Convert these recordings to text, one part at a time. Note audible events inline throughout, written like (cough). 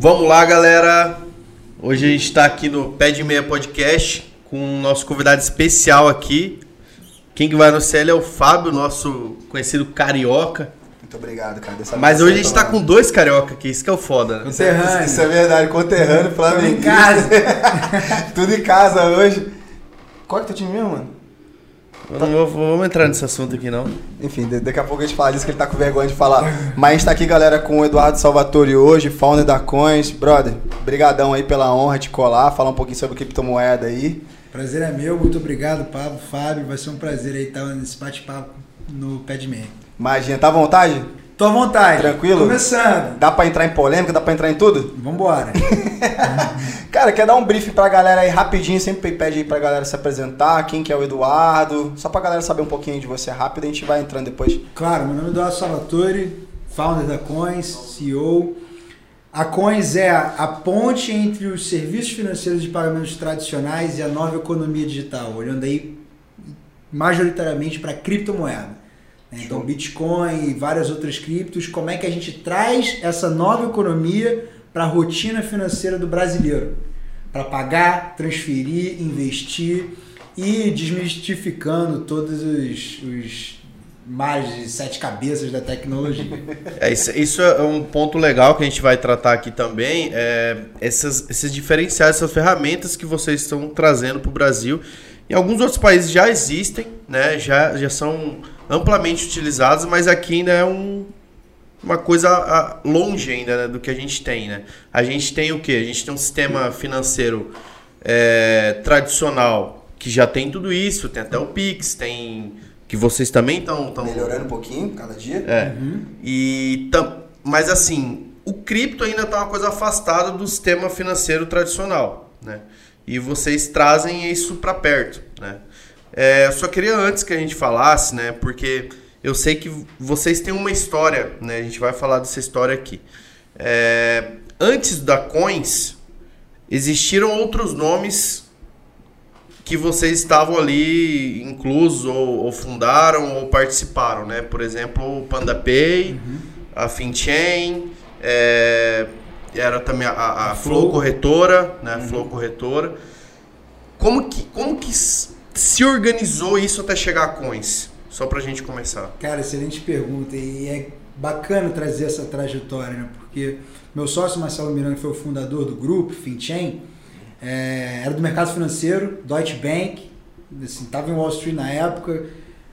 Vamos lá, galera. Hoje a gente está aqui no Pé de Meia Podcast com o nosso convidado especial aqui. Quem que vai no CL é o Fábio, nosso conhecido carioca. Muito obrigado, cara. Dessa Mas hoje a gente tá tá com dois carioca aqui, isso que é o foda, né? Isso é, Conterrâneo. isso é verdade, conterrâneo, Flamengo. em casa. (laughs) Tudo em casa hoje. Qual que é o teu time mesmo, mano? Eu não vou- vamos entrar nesse assunto aqui, não. Enfim, da- daqui a pouco a gente fala disso que ele tá com vergonha de falar. Mas a gente tá aqui, galera, com o Eduardo Salvatore hoje, founder da Coins. Brother, brigadão aí pela honra de colar, falar um pouquinho sobre criptomoeda aí. Prazer é meu, muito obrigado, Pablo, Fábio. Vai ser um prazer aí estar nesse bate-papo no meia. Imagina, tá à vontade? Tô à vontade. Tranquilo? Começando. Dá pra entrar em polêmica, dá pra entrar em tudo? Vambora. (laughs) Cara, quer dar um brief pra galera aí rapidinho, sempre pede aí pra galera se apresentar, quem que é o Eduardo, só pra galera saber um pouquinho de você rápido, a gente vai entrando depois. claro, meu nome é Eduardo Salvatore, founder da Coins, CEO. A Coins é a, a ponte entre os serviços financeiros de pagamentos tradicionais e a nova economia digital, olhando aí majoritariamente para criptomoeda. Né? Então, Bitcoin e várias outras criptos, como é que a gente traz essa nova economia para a rotina financeira do brasileiro? Para pagar, transferir, investir e desmistificando todos os, os males de sete cabeças da tecnologia. (laughs) É, isso, isso é um ponto legal que a gente vai tratar aqui também. É, essas, esses diferenciais, essas ferramentas que vocês estão trazendo para o Brasil. Em alguns outros países já existem, né? já, já são amplamente utilizadas, mas aqui ainda é um, uma coisa longe ainda né, do que a gente tem. Né? A gente tem o quê? A gente tem um sistema financeiro é, tradicional que já tem tudo isso, tem até o Pix, tem. Que vocês também estão Melhorando um pouquinho cada dia. é. E tam, mas assim, o cripto ainda está uma coisa afastada do sistema financeiro tradicional, né? E vocês trazem isso para perto? É, eu só queria antes que a gente falasse, né? Porque eu sei que vocês têm uma história, né? A gente vai falar dessa história aqui. É, antes da Coins, existiram outros nomes que vocês estavam ali inclusos ou, ou fundaram ou participaram, né? Por exemplo, o PandaPay, a FinChain, é, era também a, a, a Flow. Corretora, né? A Flow Corretora. Como que, como que se organizou isso até chegar a Coins? Só pra gente começar. Cara, excelente pergunta. E é bacana trazer essa trajetória, né? Porque meu sócio Marcelo Miranda, que foi o fundador do grupo, FinChain, é, era do mercado financeiro, Deutsche Bank, assim, tava em Wall Street na época,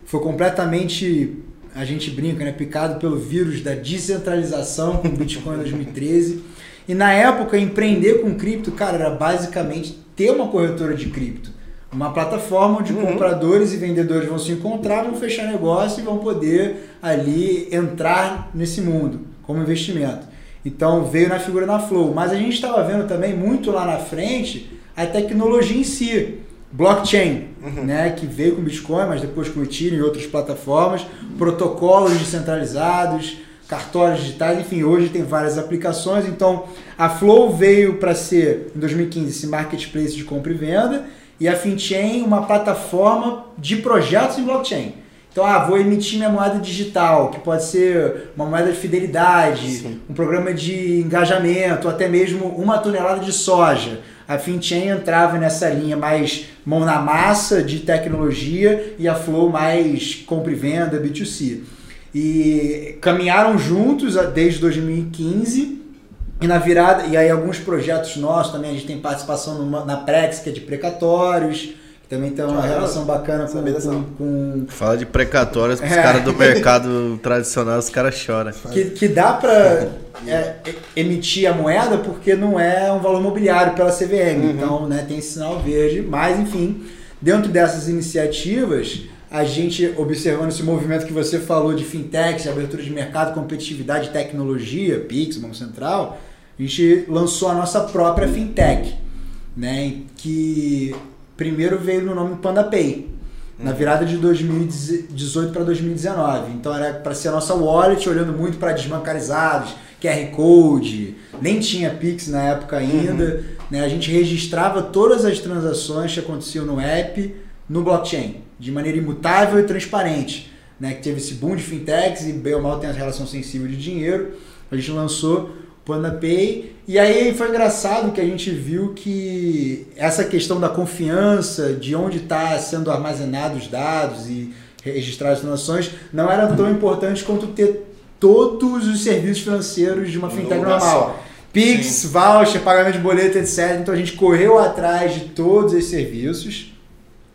foi completamente, a gente brinca, né? Picado pelo vírus da descentralização com Bitcoin em 2013. E na época, empreender com cripto, cara, era basicamente ter uma corretora de cripto. Uma plataforma onde compradores e vendedores vão se encontrar, vão fechar negócio e vão poder ali entrar nesse mundo como investimento. Então veio na figura da Flow. Mas a gente estava vendo também muito lá na frente a tecnologia em si. Blockchain, né, que veio com Bitcoin, mas depois com Ethereum e outras plataformas, protocolos descentralizados, cartórios digitais, enfim, hoje tem várias aplicações. Então, a Flow veio para ser, em 2015, esse marketplace de compra e venda, e a FinChain uma plataforma de projetos em blockchain. Então, ah, vou emitir minha moeda digital, que pode ser uma moeda de fidelidade, Sim. um programa de engajamento, até mesmo uma tonelada de soja. A FinChain entrava nessa linha mais mão na massa de tecnologia e a Flow mais compra e venda, B2C. E caminharam juntos desde 2015 e na virada, e aí alguns projetos nossos também, a gente tem participação numa- na Prex, que é de precatórios, que também tem uma Caramba, relação bacana com, com, com Fala de precatórios pros É. caras do mercado (laughs) tradicional, os caras choram. que, que dá para emitir a moeda porque não é um valor mobiliário pela CVM. Então, né, tem esse sinal verde. Mas, enfim, dentro dessas iniciativas, a gente, observando esse movimento que você falou de fintechs, abertura de mercado, competitividade, tecnologia, Pix, Banco Central, a gente lançou a nossa própria fintech, né, que primeiro veio no nome PandaPay. Na virada de 2018 para 2019. Então era para ser a nossa wallet, olhando muito para desbancarizados, QR Code, nem tinha Pix na época ainda. Né? A gente registrava todas as transações que aconteciam no app no blockchain, de maneira imutável e transparente. Né? Que teve esse boom de fintechs e bem ou mal tem a relação sensível de dinheiro. A gente lançou Panda Pay. E aí foi engraçado que a gente viu que essa questão da confiança, de onde está sendo armazenados os dados e registrar as transações, não era tão importante quanto ter todos os serviços financeiros de uma fintech normal. Pix, Sim. voucher, pagamento de boleto, etc. Então a gente correu atrás de todos esses serviços.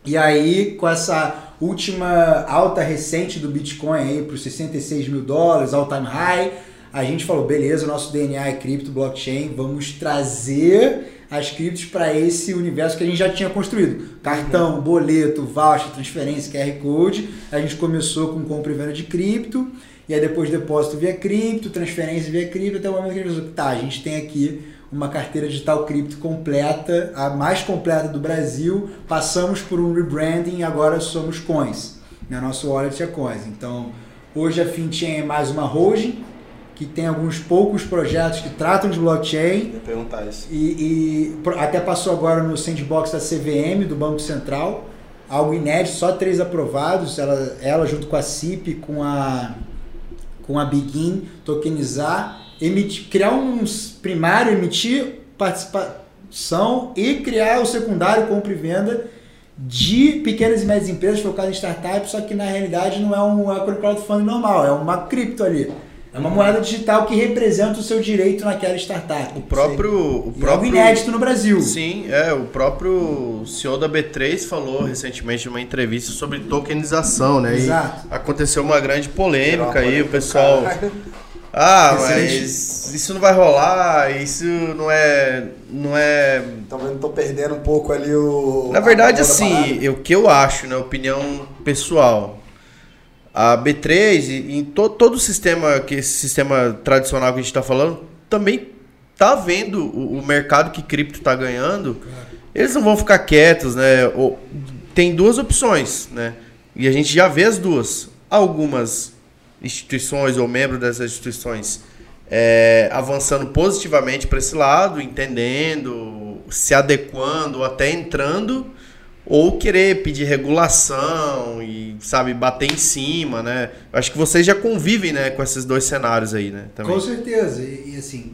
E aí, com essa última alta recente do Bitcoin aí para os 66 mil dólares, all time high, a gente falou, beleza, o nosso DNA é cripto, blockchain, vamos trazer as criptos para esse universo que a gente já tinha construído. Cartão, uhum. boleto, voucher, transferência, QR Code. A gente começou com compra e venda de cripto, e aí depois depósito via cripto, transferência via cripto, até o momento que a gente falou, tá, a gente tem aqui uma carteira digital cripto completa, a mais completa do Brasil. Passamos por um rebranding e agora somos Coins. Né? Nosso wallet é Coins. Então, hoje a FinChain é mais uma holding, que tem alguns poucos projetos que tratam de blockchain. Vou perguntar isso. E, e, até passou agora no sandbox da CVM, do Banco Central. Algo inédito, só três aprovados. Ela, ela junto com a CIP, com a, com a Begin, tokenizar, emitir, criar um primário, emitir participação e criar o secundário, compra e venda de pequenas e médias empresas focadas em startups, só que na realidade não é um crowdfunding normal, é uma cripto ali. É uma moeda digital que representa o seu direito naquela startup. O próprio. O próprio... É algo inédito no Brasil. Sim, é. O próprio CEO da B3 falou recentemente em uma entrevista sobre tokenização, né? Exato. E aconteceu uma grande polêmica aí, o pessoal. Ah, mas isso não vai rolar, isso não é. Não é. Talvez não tô perdendo um pouco ali o. Na verdade, assim, o que eu acho, na né, opinião pessoal, a B3 e em to, todo o sistema, que esse sistema tradicional que a gente está falando, também tá vendo o, o mercado que cripto está ganhando. Eles não vão ficar quietos, né? Ou, tem duas opções, né? E a gente já vê as duas. Algumas instituições ou membros dessas instituições é, avançando positivamente para esse lado, entendendo, se adequando, até entrando ou querer pedir regulação e, sabe, bater em cima, né? Eu acho que vocês já convivem, né, com esses dois cenários aí, né? Também. Com certeza. E, e assim,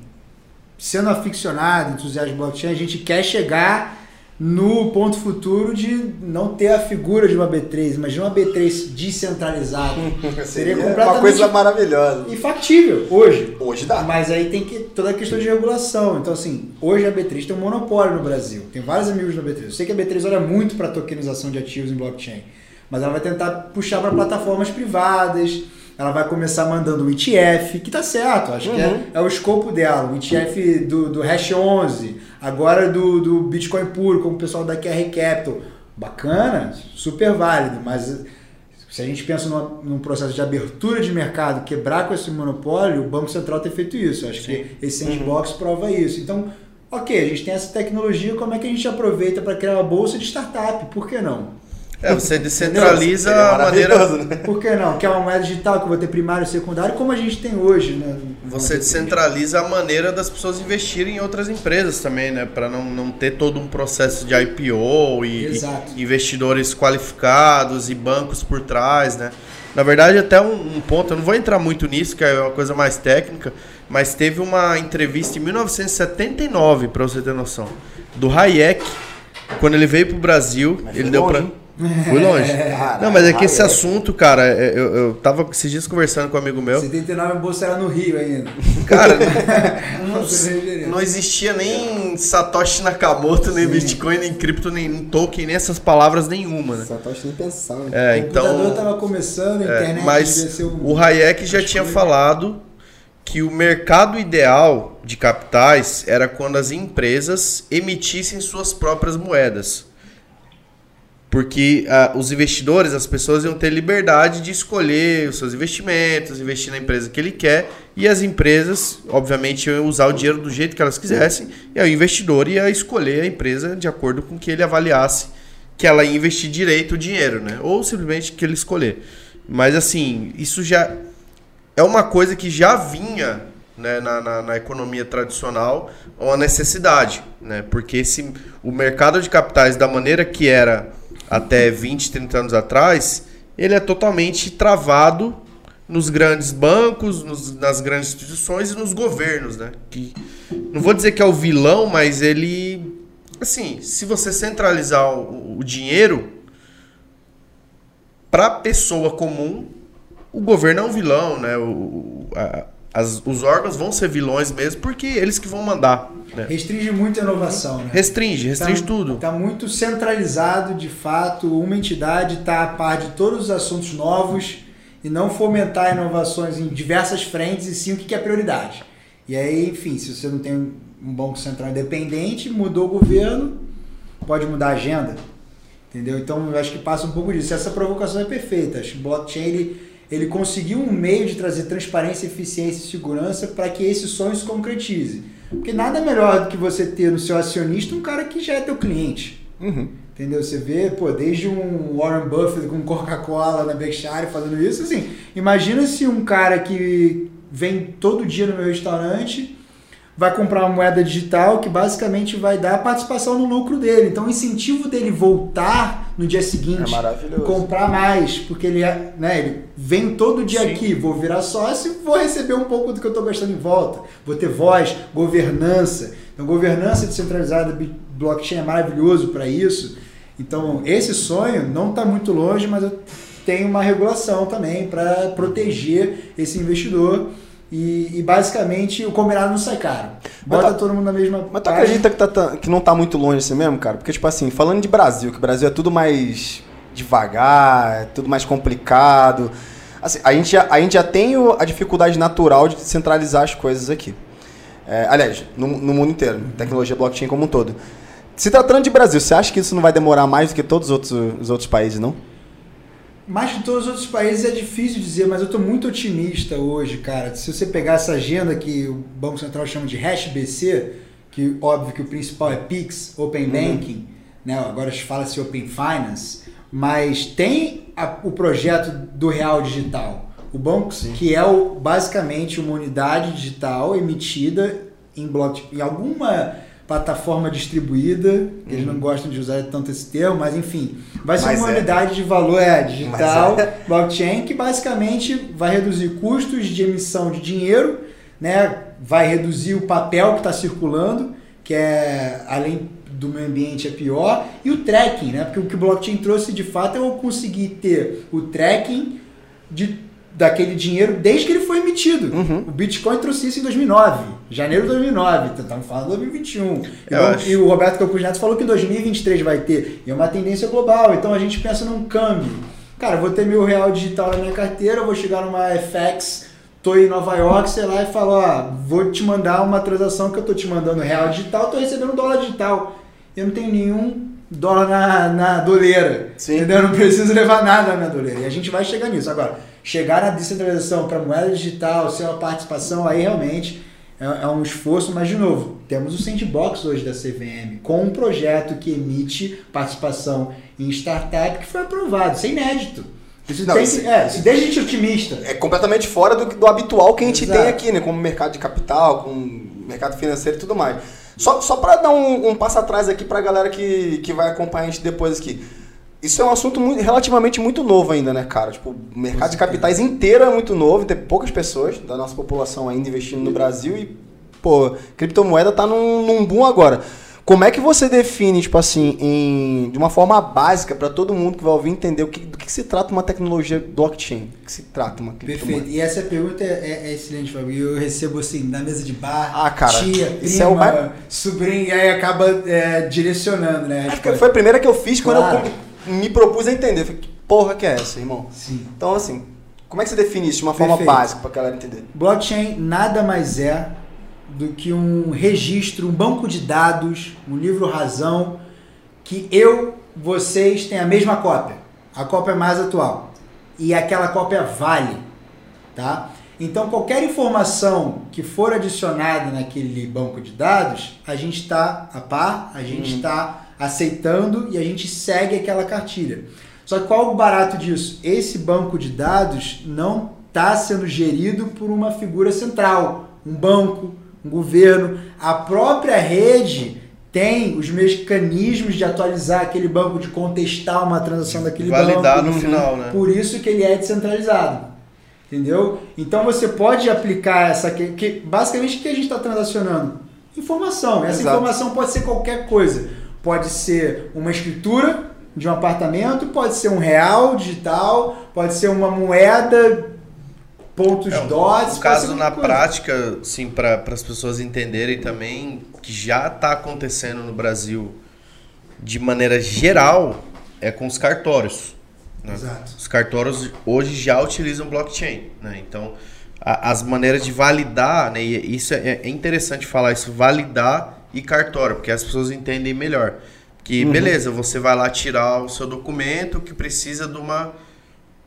sendo aficionado, entusiasta de blockchain, a gente quer chegar no ponto futuro de não ter a figura de uma B3, mas de uma B3 descentralizada. (laughs) Seria completamente uma coisa maravilhosa. E factível, hoje. Hoje dá. Mas aí tem que toda a questão de regulação. Então, assim, hoje a B3 tem um monopólio no Brasil. Tem vários amigos da B3. Eu sei que a B3 olha muito para tokenização de ativos em blockchain, mas ela vai tentar puxar para plataformas privadas ela vai começar mandando o ETF, que tá certo, acho uhum. que é, uhum. é, o escopo dela, o ETF do, do Hash 11, agora do, do Bitcoin puro, como o pessoal da QR Capital. Bacana, super válido, mas se a gente pensa numa, num processo de abertura de mercado, quebrar com esse monopólio, o Banco Central tem feito isso. Acho Sim. que esse sandbox uhum. prova isso. Então, ok, a gente tem essa tecnologia, como é que a gente aproveita para criar uma bolsa de startup? Por que não? É, você descentraliza a maneira. Né? Por que não? Que é uma moeda digital que eu vou ter primário e secundário, como a gente tem hoje, né? Você descentraliza a maneira das pessoas investirem em outras empresas também, né? Para não, não ter todo um processo de IPO e, e, investidores qualificados e bancos por trás, né? Na verdade, até um, um ponto, eu não vou entrar muito nisso, que é uma coisa mais técnica, mas teve uma entrevista em 1979, para você ter noção, do Hayek, quando ele veio pro Brasil, mas ele deu para (laughs) Fui longe. É. Não, mas é que esse assunto, cara, é, eu, eu tava esses dias conversando com um amigo meu. 79 a bolsa era no Rio ainda. Cara, (laughs) não, não existia nem Satoshi Nakamoto, nem Sim. Bitcoin, nem cripto, nem token, nem essas palavras nenhuma, né? Satoshi nem pensava. É, então. O computador tava começando, a é, internet Mas o Hayek já tinha falado que o mercado ideal de capitais era quando as empresas emitissem suas próprias moedas. Porque uh, os investidores, as pessoas iam ter liberdade de escolher os seus investimentos, investir na empresa que ele quer, e as empresas, obviamente, iam usar o dinheiro do jeito que elas quisessem, e o investidor ia escolher a empresa de acordo com que ele avaliasse que ela ia investir direito o dinheiro, né? Ou simplesmente que ele escolher. Mas assim, isso já é uma coisa que já vinha né, na, na, na, economia tradicional uma necessidade, né? Porque esse, o mercado de capitais da maneira que era até 20, 30 anos atrás, ele é totalmente travado nos grandes bancos, nos- nas grandes instituições e nos governos, né? Que não vou dizer que é o vilão, mas ele, assim, se você centralizar o, o dinheiro para pessoa comum, o governo é um vilão, né? O- a- as- os órgãos vão ser vilões mesmo, porque eles que vão mandar. Né? Restringe muito a inovação, né? Restringe, restringe Tá- tudo. Tá muito centralizado, de fato, uma entidade está a par de todos os assuntos novos e não fomentar inovações em diversas frentes e sim o que é prioridade. E aí, enfim, se você não tem um banco central independente, mudou o governo, pode mudar a agenda. Entendeu? Então eu acho que passa um pouco disso. Essa provocação é perfeita. Acho que blockchain ele, ele conseguiu um meio de trazer transparência, eficiência e segurança para que esse sonho se concretize. Porque nada melhor do que você ter no seu acionista um cara que já é teu cliente. Uhum. Entendeu? Você vê, pô, desde um Warren Buffett com Coca-Cola na Berkshire fazendo isso, assim, imagina se um cara que vem todo dia no meu restaurante vai comprar uma moeda digital que basicamente vai dar participação no lucro dele. Então o incentivo dele voltar no dia É seguinte, maravilhoso. comprar mais, porque ele, é, né, ele vem todo dia Sim. aqui, vou virar sócio e vou receber um pouco do que eu estou gastando em volta. Vou ter voz, governança. Então governança descentralizada, blockchain é maravilhoso para isso. Então esse sonho não está muito longe, mas eu tenho uma regulação também para proteger esse investidor. E, e, basicamente o combinado não sai caro. Bota tá- todo mundo na mesma Mas tu acredita que, tá, tá- que não tá muito longe assim mesmo, cara? Porque, tipo assim, falando de Brasil, que o Brasil é tudo mais devagar, é tudo mais complicado. Assim, a, gente já, a gente já tem o- a dificuldade natural de centralizar as coisas aqui. É, aliás, no, no mundo inteiro, tecnologia blockchain como um todo. Se tratando de Brasil, você acha que isso não vai demorar mais do que todos os outros, os outros países, não? Mais que todos os outros países é difícil dizer, mas eu estou muito otimista hoje, cara. Se você pegar essa agenda que o Banco Central chama de HashBC, que óbvio que o principal é Pix, Open Banking, né? agora fala-se Open Finance, mas tem a- o projeto do Real Digital. O banco que é o, basicamente uma unidade digital emitida em, block, em alguma plataforma distribuída, eles não gostam de usar tanto esse termo, mas enfim, vai ser Mas uma é. unidade de valor é, digital, é. blockchain, que basicamente vai reduzir custos de emissão de dinheiro, né? vai reduzir o papel que está circulando, que é, além do meio ambiente, é pior, e o tracking, né? porque o que o blockchain trouxe de fato é eu conseguir ter o tracking de, daquele dinheiro desde que ele foi emitido. Uhum. O Bitcoin trouxe isso em 2009, janeiro de 2009, então estamos falando de 2021. E, e o Roberto Campos Neto falou que em 2023 vai ter, e é uma tendência global, então a gente pensa num câmbio. Cara, vou ter mil real digital na minha carteira, vou chegar numa FX, tô em Nova York, sei lá, e falo, ó, vou te mandar uma transação que eu tô te mandando real digital, tô recebendo dólar digital. Eu não tenho nenhum dólar na, na doleira. Sim. Entendeu? Eu não preciso levar nada na doleira. E a gente vai chegar nisso. Agora, chegar na descentralização para moeda digital, ser uma participação, aí realmente é, é um esforço, mas de novo, temos o sandbox hoje da CVM, com um projeto que emite participação em startup que foi aprovado. Isso é inédito. Isso, Não, tem isso- que, é, isso deixa a gente otimista. É completamente fora do, do habitual que a gente Exato. tem aqui, né? Como mercado de capital, com mercado financeiro e tudo mais. Só, só para dar um, um passo atrás aqui pra galera que, que vai acompanhar a gente depois aqui. Isso é um assunto muito- relativamente muito novo ainda, né, cara? Tipo, o mercado de capitais inteiro é muito novo, tem poucas pessoas da nossa população ainda investindo no Brasil e, pô, criptomoeda tá num, num boom agora. Como é que você define, tipo assim, em- de uma forma básica para todo mundo que vai ouvir entender o que, do que se trata uma tecnologia blockchain? Do que se trata uma criptomoeda? Perfeito. E essa pergunta é, é excelente, Fábio. E Eu recebo assim, na mesa de bar, Ah, cara, tia, isso prima, é o mais- sobrinho, e aí acaba é, direcionando, né? É resposta. foi a primeira que eu fiz quando Claro. eu me propus a entender. Eu falei, que porra que é essa, irmão? Sim. Então, assim, como é que você define isso de uma forma Perfeito. básica pra galera entender? Blockchain nada mais é do que um registro, um banco de dados, um livro razão, que eu, vocês têm a mesma cópia. A cópia mais atual. E aquela cópia vale, tá? Então qualquer informação que for adicionada naquele banco de dados, a gente está a par, a gente está aceitando e a gente segue aquela cartilha. Só que qual o barato disso? Esse banco de dados não está sendo gerido por uma figura central, um banco, um governo. A própria rede tem os mecanismos de atualizar aquele banco, de contestar uma transação daquele Validar banco. no final, né? Por isso que ele é descentralizado. Entendeu? Então você pode aplicar essa. Que, que basicamente o que a gente está transacionando? Informação. Essa Exato. informação pode ser qualquer coisa. Pode ser uma escritura de um apartamento, pode ser um real digital, pode ser uma moeda, pontos É, dots. Pode caso na coisa. prática, sim, para as pessoas entenderem também que já está acontecendo no Brasil de maneira geral é com os cartórios. né? Exato. Os cartórios hoje já utilizam blockchain, né? Então a- as maneiras de validar, né? E isso é, é interessante falar isso, validar e cartório, porque as pessoas entendem melhor. Que beleza, você vai lá tirar o seu documento que precisa de uma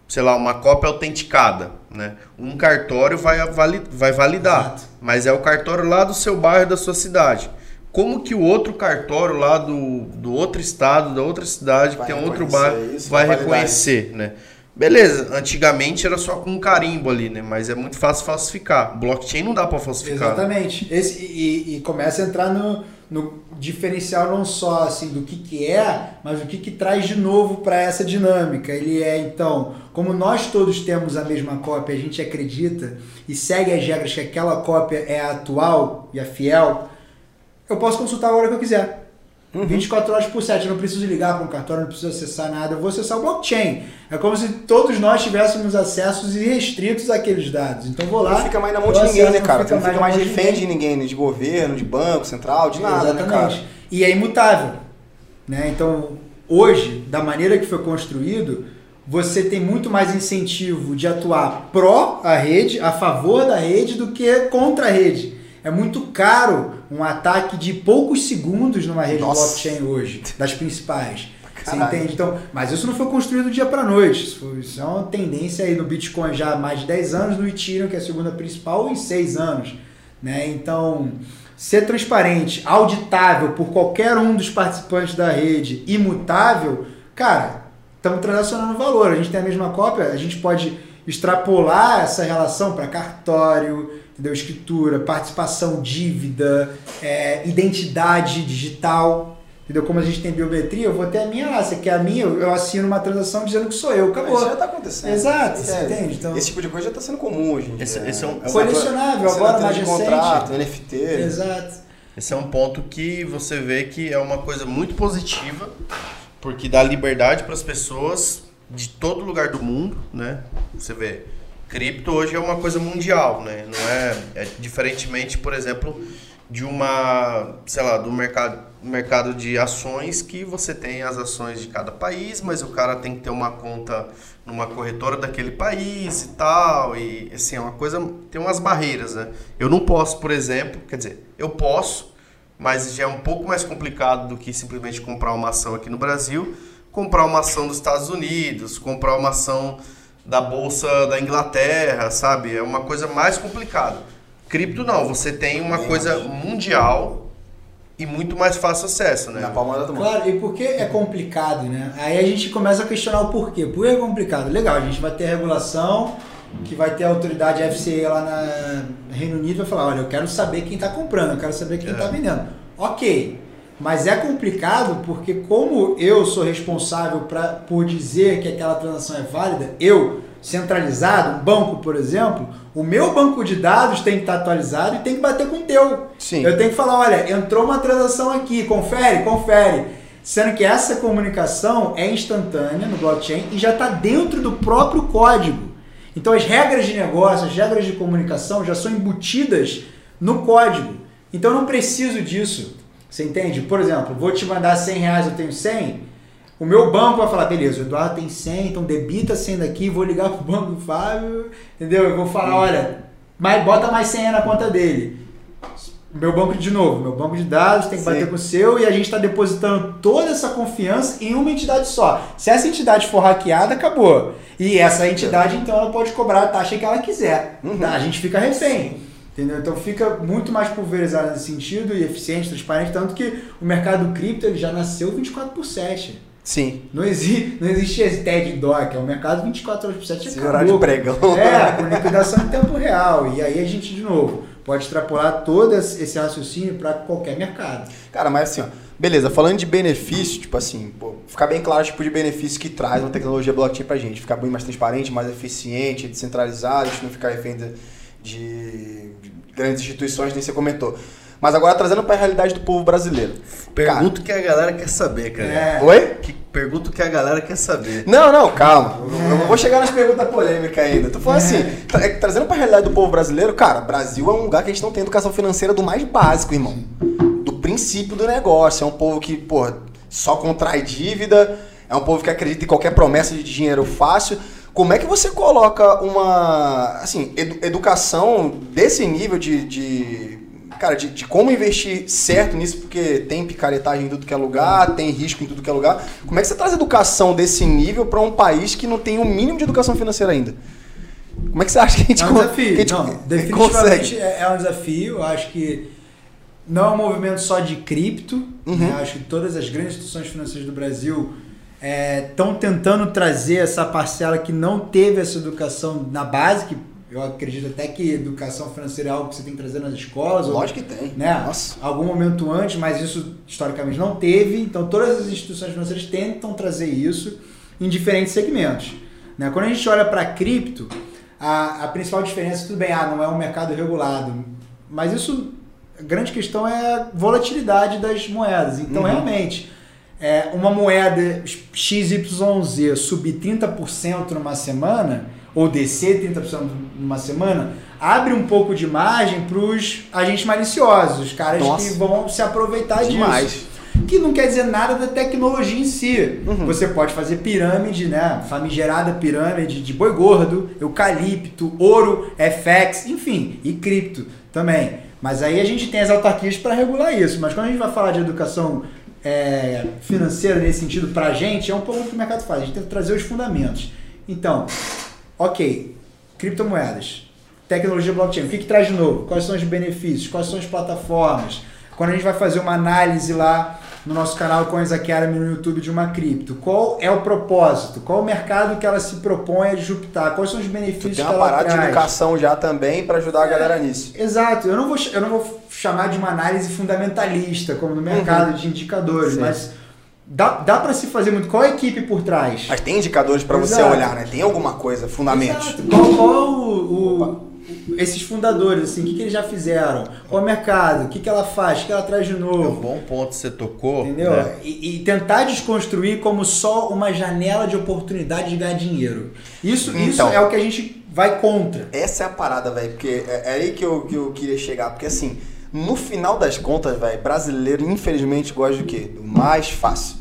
sei lá, uma cópia autenticada, né? Um cartório vai, avali- vai validar, Exato. mas é o cartório lá do seu bairro, da sua cidade. Como que o outro cartório lá do, do outro estado, da outra cidade, Vai que tem outro bairro, isso, vai reconhecer, né? Beleza, antigamente era só com um carimbo ali, né? Mas é muito fácil falsificar. Blockchain não dá pra falsificar. né? Exatamente. Esse, e, e começa a entrar no, no diferencial não só assim do que, que é, mas o que, que traz de novo para essa dinâmica. Ele é, então, como nós todos temos a mesma cópia, a gente acredita e segue as regras que aquela cópia é a atual e a fiel, eu posso consultar a hora que eu quiser. 24 horas por 7, eu não preciso ligar para um cartório, não preciso acessar nada, eu vou acessar o blockchain. É como se todos nós tivéssemos acessos irrestritos àqueles dados. Então vou lá. Não fica mais na mão de ninguém, acesso, né, cara? Não fica mais na mão refém de ninguém, de governo, de banco, central, de nada, né, cara? Exatamente. E é imutável. Né? Então, hoje, da maneira que foi construído, você tem muito mais incentivo de atuar pró a rede, a favor da rede, do que contra a rede. É muito caro um ataque de poucos segundos numa rede Nossa. blockchain hoje, das principais. Você entende? Então, mas isso não foi construído do dia para noite. Isso, foi- isso é uma tendência aí no Bitcoin já há mais de 10 anos, no Ethereum, que é a segunda principal, em 6 anos. Né? Então, ser transparente, auditável por qualquer um dos participantes da rede, imutável, cara, estamos transacionando valor. A gente tem a mesma cópia, a gente pode extrapolar essa relação para cartório, entendeu? escritura, participação, dívida, é, identidade digital. Entendeu? Como a gente tem biometria, eu vou ter a minha lá. Você quer a minha, eu assino uma transação dizendo que sou eu. Acabou. Isso já tá acontecendo. Exato, você entende? Então- Esse tipo de coisa já tá sendo comum hoje em dia. Esse- né? esse é um- Essa Colecionável, coisa- agora mais de recente. contrato, NFT. Exato. Esse é um ponto que você vê que é uma coisa muito positiva, porque dá liberdade para as pessoas de todo lugar do mundo, né? Você vê, cripto hoje é uma coisa mundial, né? Não é, é diferentemente, por exemplo, de uma, sei lá, do mercado, mercado de ações que você tem as ações de cada país, mas o cara tem que ter uma conta numa corretora daquele país e tal, e assim, é uma coisa, tem umas barreiras, né? Eu não posso, por exemplo, quer dizer, eu posso, mas já é um pouco mais complicado do que simplesmente comprar uma ação aqui no Brasil, comprar uma ação dos Estados Unidos, comprar uma ação da bolsa da Inglaterra, sabe? É uma coisa mais complicada. Cripto não, você tem uma coisa mundial e muito mais fácil acesso, né? Na palma da mão. Claro, e por que é complicado, né? Aí a gente começa a questionar o porquê. Por que é complicado? Legal, a gente vai ter regulação, que vai ter a autoridade FCA lá na no Reino Unido vai falar, olha, eu quero saber quem está comprando, eu quero saber quem É. está vendendo. Ok, mas é complicado porque como eu sou responsável pra, por dizer que aquela transação é válida, eu, centralizado, um banco, por exemplo, o meu banco de dados tem que estar atualizado e tem que bater com o teu. Sim. Eu tenho que falar, olha, entrou uma transação aqui, confere, confere. Sendo que essa comunicação é instantânea no blockchain e já está dentro do próprio código. Então as regras de negócio, as regras de comunicação já são embutidas no código. Então eu não preciso disso. Você entende? Por exemplo, vou te mandar 100 reais, eu tenho 100. O meu banco vai falar, beleza, o Eduardo tem 100, então debita 100 daqui, vou ligar pro banco do Fábio, entendeu? Eu vou falar, olha, mas bota mais 100 aí na conta dele. Meu banco de novo, meu banco de dados tem que Sim. bater com o seu e a gente está depositando toda essa confiança em uma entidade só. Se essa entidade for hackeada, acabou. E essa entidade, então, ela pode cobrar a taxa que ela quiser. Uhum. tá? A gente fica refém. Entendeu? Então fica muito mais pulverizado nesse sentido e eficiente, transparente, tanto que o mercado cripto ele já nasceu 24 por 7. Sim. Não, exi não existe esse TED Doc, é o mercado 24 horas por 7 Esse acabou. horário de pregão. É, com liquidação em tempo real. E aí a gente, de novo, pode extrapolar todo esse esse raciocínio para qualquer mercado. Cara, mas assim, ó, Beleza, falando de benefício, tipo assim, pô, ficar bem claro o tipo de benefício que traz uma tecnologia blockchain pra gente. Ficar bem mais transparente, mais eficiente, descentralizado, a gente não ficar refém de, de grandes instituições, nem você comentou. Mas agora trazendo pra realidade do povo brasileiro. Pergunta o que a galera quer saber, cara. É. Oi? Que, pergunta o que a galera quer saber. Não, não, calma. Eu não vou chegar nas perguntas polêmicas ainda. Tô falando assim, tra- é trazendo pra realidade do povo brasileiro, cara, Brasil é um lugar que a gente não tem educação financeira do mais básico, irmão. Do princípio do negócio. É um povo que, porra, só contrai dívida, é um povo que acredita em qualquer promessa de dinheiro fácil. Como é que você coloca uma, assim, edu- educação desse nível de, de cara, de, de como investir certo nisso, porque tem picaretagem em tudo que é lugar, tem risco em tudo que é lugar. Como é que você traz educação desse nível para um país que não tem o mínimo de educação financeira ainda? Como é que você acha que a gente, É um desafio. gente Não, consegue? definitivamente é, é um desafio. Eu acho que não é um movimento só de cripto. Uhum. né? Acho que todas as grandes instituições financeiras do Brasil estão tentando trazer essa parcela que não teve essa educação na base, que eu acredito até que educação financeira é algo que você tem que trazer nas escolas. ou- Lógico que tem. né? Nossa. Algum momento antes, mas isso historicamente não teve. Então todas as instituições financeiras tentam trazer isso em diferentes segmentos. Né? Quando a gente olha para cripto, a, a principal diferença, tudo bem, ah, não é um mercado regulado, mas isso, a grande questão é a volatilidade das moedas. Então, Uhum. realmente, é, uma moeda XYZ subir 30% numa semana, ou descer 30% numa semana, abre um pouco de margem para os agentes maliciosos, os caras Nossa. que vão se aproveitar Demais. disso. Que não quer dizer nada da tecnologia em si. Uhum. Você pode fazer pirâmide, né? Famigerada pirâmide de boi gordo, eucalipto, ouro, FX, enfim, e cripto também. Mas aí a gente tem as autarquias para regular isso. Mas quando a gente vai falar de educação é, financeira nesse sentido para a gente, é um pouco o que o mercado faz. A gente tenta trazer os fundamentos. Então, ok, criptomoedas, tecnologia blockchain, o que, que traz de novo? Quais são os benefícios? Quais são as plataformas? Quando a gente vai fazer uma análise lá no nosso canal Coins Academy no YouTube de uma cripto, qual é o propósito? Qual o mercado que ela se propõe a disruptar? Quais são os Tu benefícios tem que uma ela parada de traz? educação já também para ajudar a galera nisso. Exato, eu não, vou, eu não vou chamar de uma análise fundamentalista, como no mercado de indicadores, Sim. mas dá, dá para se fazer muito. Qual a equipe por trás? Mas tem indicadores para você olhar, né? Tem alguma coisa, fundamentos. Exato. Qual, qual o, o- esses fundadores, assim, o que, que eles já fizeram? Qual é o mercado? O que, que ela faz? O que ela traz de É um novo? bom ponto que você tocou. Entendeu? né? E, e tentar desconstruir como só uma janela de oportunidade de ganhar dinheiro. Isso, isso Então. é o que a gente vai contra. Essa é a parada, velho, porque é, é aí que eu, que eu queria chegar. Porque assim, no final das contas, velho, brasileiro infelizmente gosta do quê? Do mais fácil.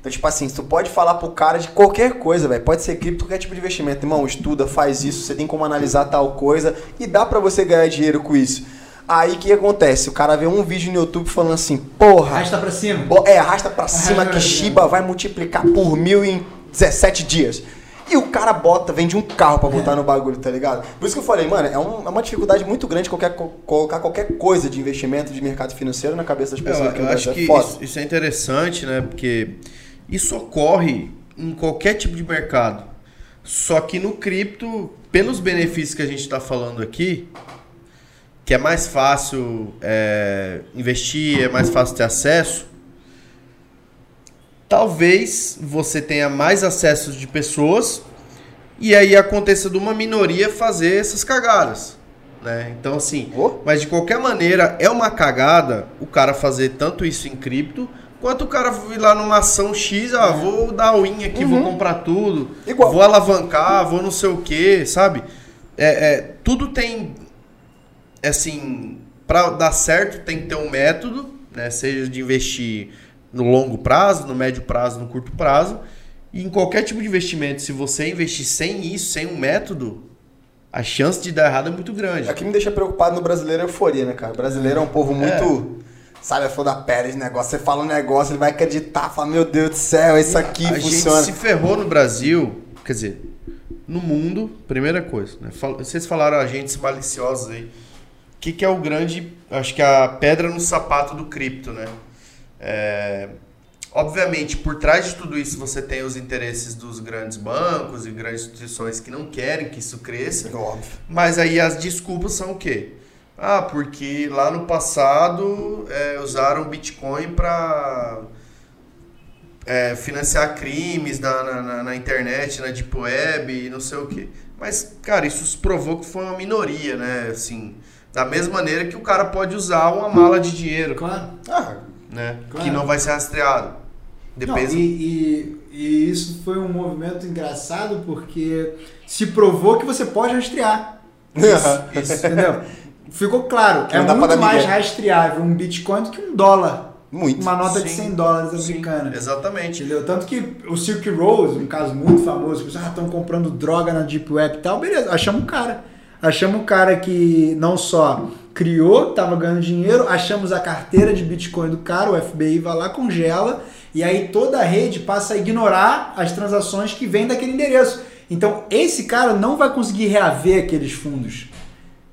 Então, tipo assim, tu pode falar pro cara de qualquer coisa, velho. Pode ser cripto, qualquer tipo de investimento. Irmão, estuda, faz isso, você tem como analisar tal coisa e dá pra você ganhar dinheiro com isso. Aí o que acontece? O cara vê um vídeo no YouTube falando assim, porra. Arrasta pra cima. Bo- É, arrasta pra cima Arrasta que. Shiba vai multiplicar por mil em 17 dias. E o cara bota, vende um carro pra botar no bagulho, tá ligado? Por isso que eu falei, mano, é, um- é uma dificuldade muito grande qualquer, co- colocar qualquer coisa de investimento, de mercado financeiro na cabeça das Eu, pessoas. aqui eu no acho que É foda. isso, isso é interessante, né? Porque isso ocorre em qualquer tipo de mercado. Só que no cripto, pelos benefícios que a gente está falando aqui, que é mais fácil é, investir, é mais fácil ter acesso, talvez você tenha mais acessos de pessoas e aí aconteça de uma minoria fazer essas cagadas. Né? Então, assim, Oh. mas de qualquer maneira, é uma cagada o cara fazer tanto isso em cripto, quanto o cara ir lá numa ação X, ah, vou dar win aqui, vou comprar tudo, Igual. vou alavancar, vou não sei o que, sabe? É, é, tudo tem, assim, para dar certo tem que ter um método, né? Seja de investir no longo prazo, no médio prazo, no curto prazo. E em qualquer tipo de investimento, se você investir sem isso, sem um método, a chance de dar errado é muito grande. O que me deixa preocupado no brasileiro é a euforia, né, cara? O brasileiro é um povo muito. Sabe, a flor da pele, esse negócio. Você fala um negócio, ele vai acreditar, fala, meu Deus do céu, isso aqui a funciona. gente se ferrou no Brasil, quer dizer, no mundo, primeira coisa, né? Vocês falaram agentes maliciosos aí. O que, que é o grande, acho que a pedra no sapato do cripto, né? É, obviamente, por trás de tudo isso, você tem os interesses dos grandes bancos e grandes instituições que não querem que isso cresça. Óbvio. Mas aí as desculpas são o quê? Ah, porque lá no passado é, usaram Bitcoin para é, financiar crimes na, na, na, internet, na Deep Web e não sei o que. Mas, cara, isso provou que foi uma minoria, né? Assim, da mesma maneira que o cara pode usar uma mala de dinheiro. Claro. Ah, né? Claro. Que não vai ser rastreado. Depende. Não, e, e, e, isso foi um movimento engraçado porque se provou que você pode rastrear. Isso, isso. Entendeu? (laughs) Ficou claro. Que é muito mais rastreável um Bitcoin do que um dólar. Muito. Uma nota Sim. de 100 dólares americana. Sim, exatamente. Entendeu? Tanto que o Silk Rose, um caso muito famoso, que ah, estão comprando droga na Deep Web e tal, beleza, achamos um cara. Achamos um cara que não só criou, estava ganhando dinheiro, achamos a carteira de Bitcoin do cara, o FBI vai lá, congela, e aí toda a rede passa a ignorar as transações que vêm daquele endereço. Então, esse cara não vai conseguir reaver aqueles fundos.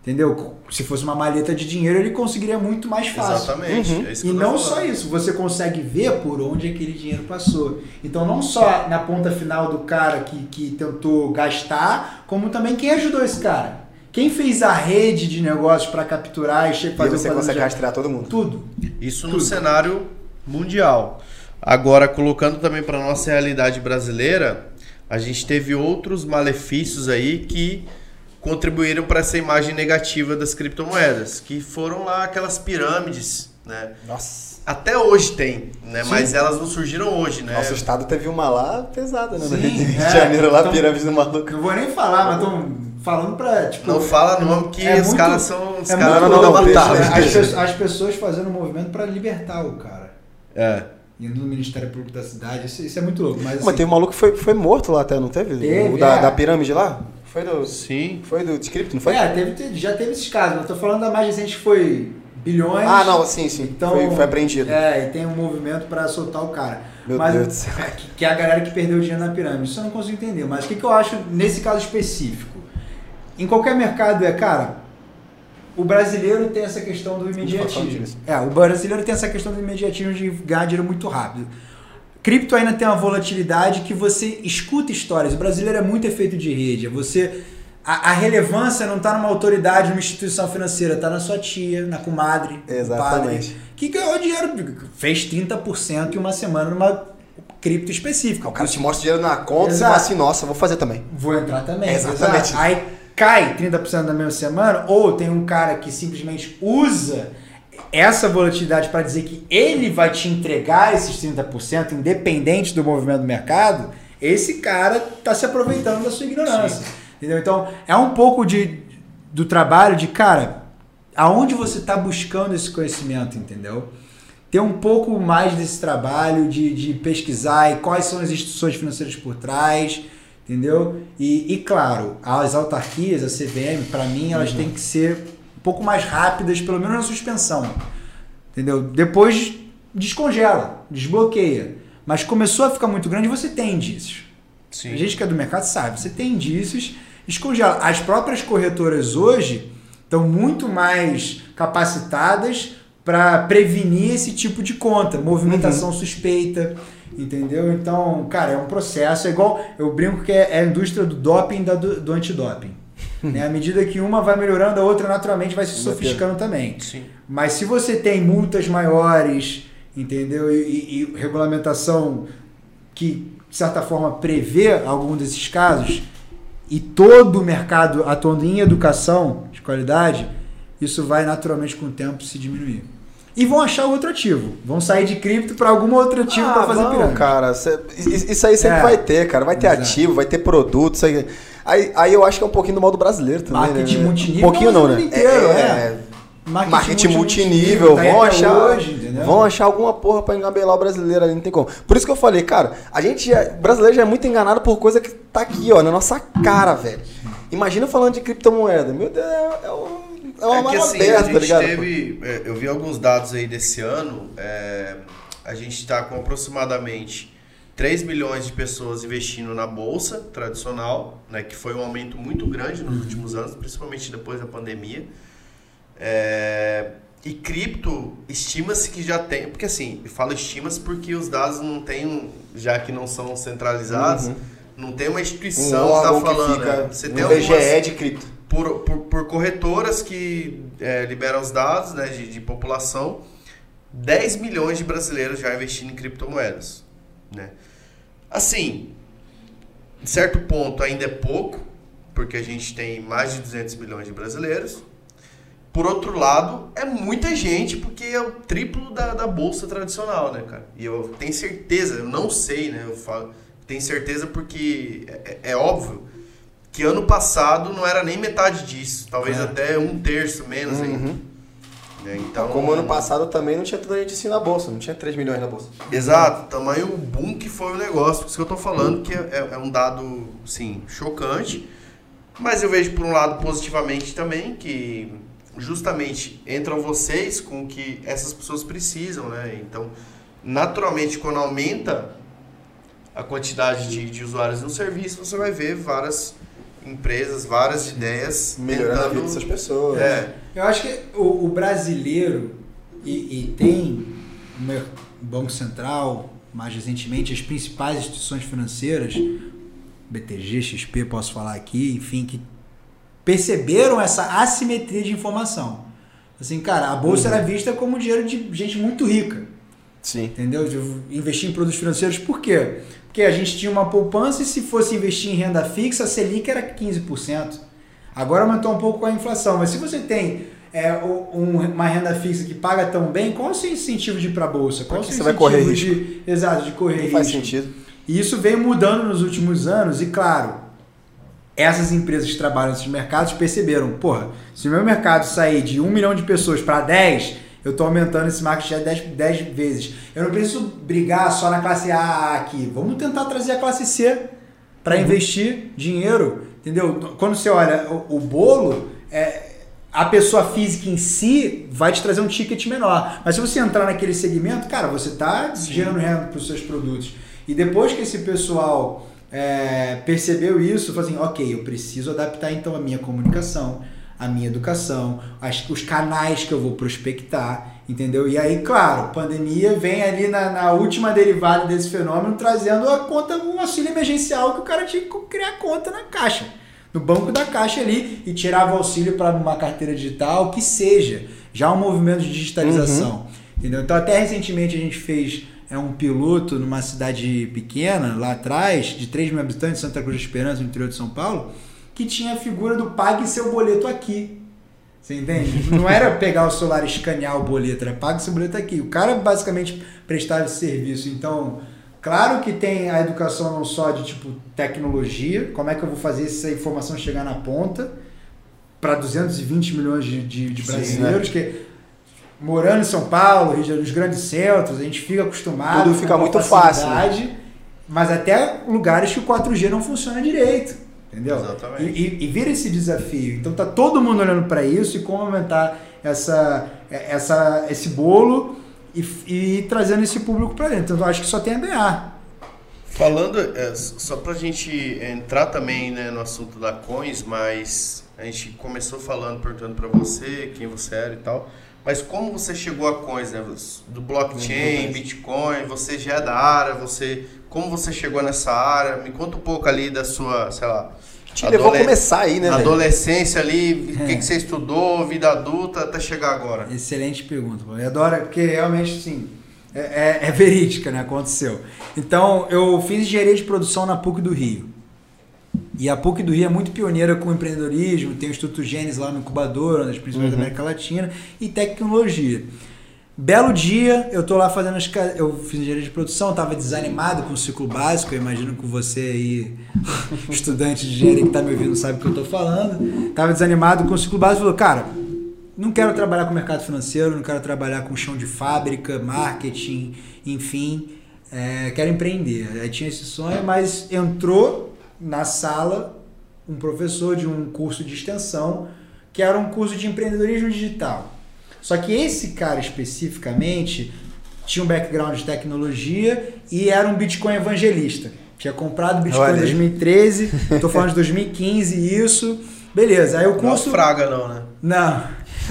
Entendeu? Se fosse uma maleta de dinheiro, ele conseguiria muito mais fácil. Exatamente. Uhum. É e não só isso, você consegue ver por onde aquele dinheiro passou. Então, não só na ponta final do cara que, que tentou gastar, como também quem ajudou esse cara. Quem fez a rede de negócios para capturar e fazer e você consegue rastrear todo mundo. Tudo. Isso Tudo. no cenário mundial. Agora, colocando também para nossa realidade brasileira, a gente teve outros malefícios aí que contribuíram para essa imagem negativa das criptomoedas, que foram lá aquelas pirâmides, né? Nossa. Até hoje tem, né? Sim. Mas elas não surgiram hoje, né? Nosso estado teve uma lá pesada, né? Sim, no (laughs) Rio de é, Janeiro, lá, então, pirâmide do maluco. Não vou nem falar, mas estão falando pra, tipo... Não fala nome que é os muito, caras são... Os é caras não, não, não, as, as pessoas fazendo um movimento para libertar o cara. É indo no Ministério Público da cidade. Isso, isso é muito louco. Mas, assim, mas teve um maluco que foi, foi morto lá até, não teve? teve o da, é. da pirâmide lá? Foi do. Sim. Foi do Script, não foi? É, teve, já teve esses casos. Eu tô falando da mais recente que foi bilhões. Ah, não, sim, sim. Então, foi, foi apreendido. É, e tem um movimento para soltar o cara. Meu mas, Deus do céu. (laughs) Que, que é a galera que perdeu dinheiro na pirâmide. Isso eu não consigo entender. Mas o que, que eu acho nesse caso específico? Em qualquer mercado é, cara, o brasileiro tem essa questão do imediatismo. É, o brasileiro tem essa questão do imediatismo de ganhar dinheiro muito rápido. Cripto ainda tem uma volatilidade que você escuta histórias. O brasileiro é muito efeito de rede. Você a, a relevância não está numa autoridade, numa instituição financeira, está na sua tia, na comadre, Exatamente. Padre, que ganhou dinheiro, fez 30% em uma semana numa cripto específica. O cara te mostra dinheiro na conta e fala assim, nossa, vou fazer também. Vou entrar também. Exatamente. Exato. Aí cai 30% na mesma semana, ou tem um cara que simplesmente usa essa volatilidade para dizer que ele vai te entregar esses 30%, independente do movimento do mercado, esse cara está se aproveitando da sua ignorância. Sim. Entendeu? Então, é um pouco de, do trabalho de, cara, aonde você está buscando esse conhecimento, entendeu? Ter um pouco mais desse trabalho de, de pesquisar e quais são as instituições financeiras por trás, entendeu? E, e claro, as autarquias, a CVM, para mim, elas uhum. têm que ser pouco mais rápidas, pelo menos na suspensão. Entendeu? Depois descongela, desbloqueia. Mas começou a ficar muito grande, você tem indícios. Sim. A gente que é do mercado sabe, você tem indícios, descongela. As próprias corretoras hoje estão muito mais capacitadas para prevenir esse tipo de conta, movimentação uhum. suspeita, entendeu? Então, cara, é um processo, é igual, eu brinco que é, é a indústria do doping da do, do antidoping. Né? À medida que uma vai melhorando, a outra naturalmente vai se sofisticando também. Sim. Mas se você tem multas maiores, entendeu? E, e, e, regulamentação que, de certa forma, prevê algum desses casos, e todo o mercado atuando em educação de qualidade, isso vai naturalmente com o tempo se diminuir. E vão achar outro ativo. Vão sair de cripto para algum outro ativo ah, para fazer pirâmide. cara. Cê, isso aí sempre é. vai ter, cara. Vai ter Exato. ativo, vai ter produto. Isso aí. Aí, aí eu acho que é um pouquinho do modo brasileiro também. Marketing né? multinível. Um pouquinho não, né? Inteiro, é, é. Marketing, marketing multinível, tá vão achar, hoje, vão achar alguma porra para engabelar o brasileiro ali, não tem como. Por isso que eu falei, cara, a gente, já, brasileiro já é muito enganado por coisa que tá aqui, ó, na nossa cara, velho. Imagina falando de criptomoeda, meu Deus, é, um, é uma é que, assim, aberta, a gente tá ligado? Teve, é, eu vi alguns dados aí desse ano, é, a gente está com aproximadamente 3 milhões de pessoas investindo na bolsa tradicional, né, que foi um aumento muito grande nos últimos anos, principalmente depois da pandemia. É, e cripto, estima-se que já tem, porque assim, eu falo estima-se porque os dados não tem, já que não são centralizados, uhum. não tem uma instituição um que está falando. Que fica, você tem um VGE de cripto. por, por, por corretoras que é, liberam os dados né, de, de população, 10 milhões de brasileiros já investindo em criptomoedas. Né? Assim, em certo ponto ainda é pouco, porque a gente tem mais de 200 milhões de brasileiros. Por outro lado, é muita gente, porque é o triplo da, da bolsa tradicional, né, cara? E eu tenho certeza, eu não sei, né? Eu falo, tenho certeza porque é, é, é óbvio que ano passado não era nem metade disso, talvez É. até um terço menos ainda. Uhum. né? Então, Como ano passado também não tinha tanta gente assim na bolsa, não tinha 3 milhões na bolsa. Exato, tamanho boom que foi o negócio. Por isso que eu tô falando que é, é um dado, sim, chocante. Mas eu vejo por um lado positivamente também que justamente entram vocês com o que essas pessoas precisam, né? Então, naturalmente, quando aumenta a quantidade de, de usuários no serviço, você vai ver várias empresas, várias ideias Melhorando a vida tentando- dessas pessoas. É, Eu acho que o, o brasileiro, e, e tem o Banco Central, mais recentemente, as principais instituições financeiras, BTG, XP, posso falar aqui, enfim, que perceberam essa assimetria de informação. Assim, cara, a bolsa era vista como dinheiro de gente muito rica. Sim. Entendeu? De investir em produtos financeiros, por quê? Porque a gente tinha uma poupança e se fosse investir em renda fixa, a Selic era 15%. Agora aumentou um pouco com a inflação, mas se você tem é, um- uma renda fixa que paga tão bem, qual é o seu incentivo de ir para a bolsa? Qual é o seu você vai correr incentivo de, exato, de correr Não faz risco? sentido. E isso veio mudando nos últimos anos, e claro, essas empresas que trabalham nesses mercados perceberam, porra, se o meu mercado sair de 1 milhão de pessoas para 10, eu estou aumentando esse market share 10, 10 vezes. Eu não preciso brigar só na classe A aqui. Vamos tentar trazer a classe C para investir dinheiro, entendeu? Quando você olha o, o bolo, é, a pessoa física em si vai te trazer um ticket menor. Mas se você entrar naquele segmento, cara, você está gerando renda para os seus produtos. E depois que esse pessoal é, percebeu isso, falou assim, ok, eu preciso adaptar então a minha comunicação, a minha educação, as- os canais que eu vou prospectar, entendeu? E aí, claro, pandemia vem ali na, na última derivada desse fenômeno, trazendo a conta, um auxílio emergencial que o cara tinha que criar conta na caixa, no banco da caixa ali, e tirava o auxílio para uma carteira digital, que seja, já um movimento de digitalização, entendeu? Então, até recentemente a gente fez é um piloto numa cidade pequena, lá atrás, de 3 mil habitantes, Santa Cruz da Esperança, no interior de São Paulo, que tinha a figura do pague seu boleto aqui. Você entende? Não era pegar o celular e escanear o boleto, era pague seu boleto aqui. O cara basicamente prestava esse serviço. Então, claro que tem a educação não só de tipo tecnologia, como é que eu vou fazer essa informação chegar na ponta para 220 milhões de, de, de Sim, brasileiros que morando em São Paulo, nos grandes centros, a gente fica acostumado. Tudo fica muito fácil, né? Mas até lugares que o 4G não funciona direito. Entendeu? Exatamente. E, e- e vira esse desafio. Então tá todo mundo olhando para isso e como aumentar essa, essa, esse bolo e, e trazendo esse público para dentro. Então eu acho que só tem a ganhar. Falando, é, só pra gente entrar também né, no assunto da Coins, mas a gente começou falando, perguntando pra você quem você era e tal. Mas como você chegou a Coins, né? Do blockchain, Bitcoin, você já é da área, você. Como você chegou nessa área? Me conta um pouco ali da sua, sei lá. Te levou a começar aí, né, velho? Adolescência ali, o que, É. que você estudou, vida adulta, até chegar agora. Excelente pergunta. Eu adoro, porque realmente, sim, é, é- é verídica, né? Aconteceu. Então, eu fiz engenharia de produção na PUC do Rio. E a PUC do Rio é muito pioneira com empreendedorismo, tem o Instituto Gênesis lá no incubador, uma das principais da América Latina, e tecnologia. Belo dia, eu tô lá fazendo as eu fiz engenharia de produção, tava desanimado com o ciclo básico, eu imagino que você aí, (laughs) estudante de engenharia que tá me ouvindo, sabe o que eu tô falando. Tava desanimado com o ciclo básico, falou, cara, não quero trabalhar com mercado financeiro, não quero trabalhar com chão de fábrica, marketing, enfim, é, quero empreender. Aí tinha esse sonho, mas entrou na sala um professor de um curso de extensão, que era um curso de empreendedorismo digital. Só que esse cara especificamente tinha um background de tecnologia e era um Bitcoin evangelista. Tinha comprado Bitcoin Olha em aí. 2013, tô falando de 2015 isso. Beleza, aí o Não é curso... o Fraga, não, né? Não.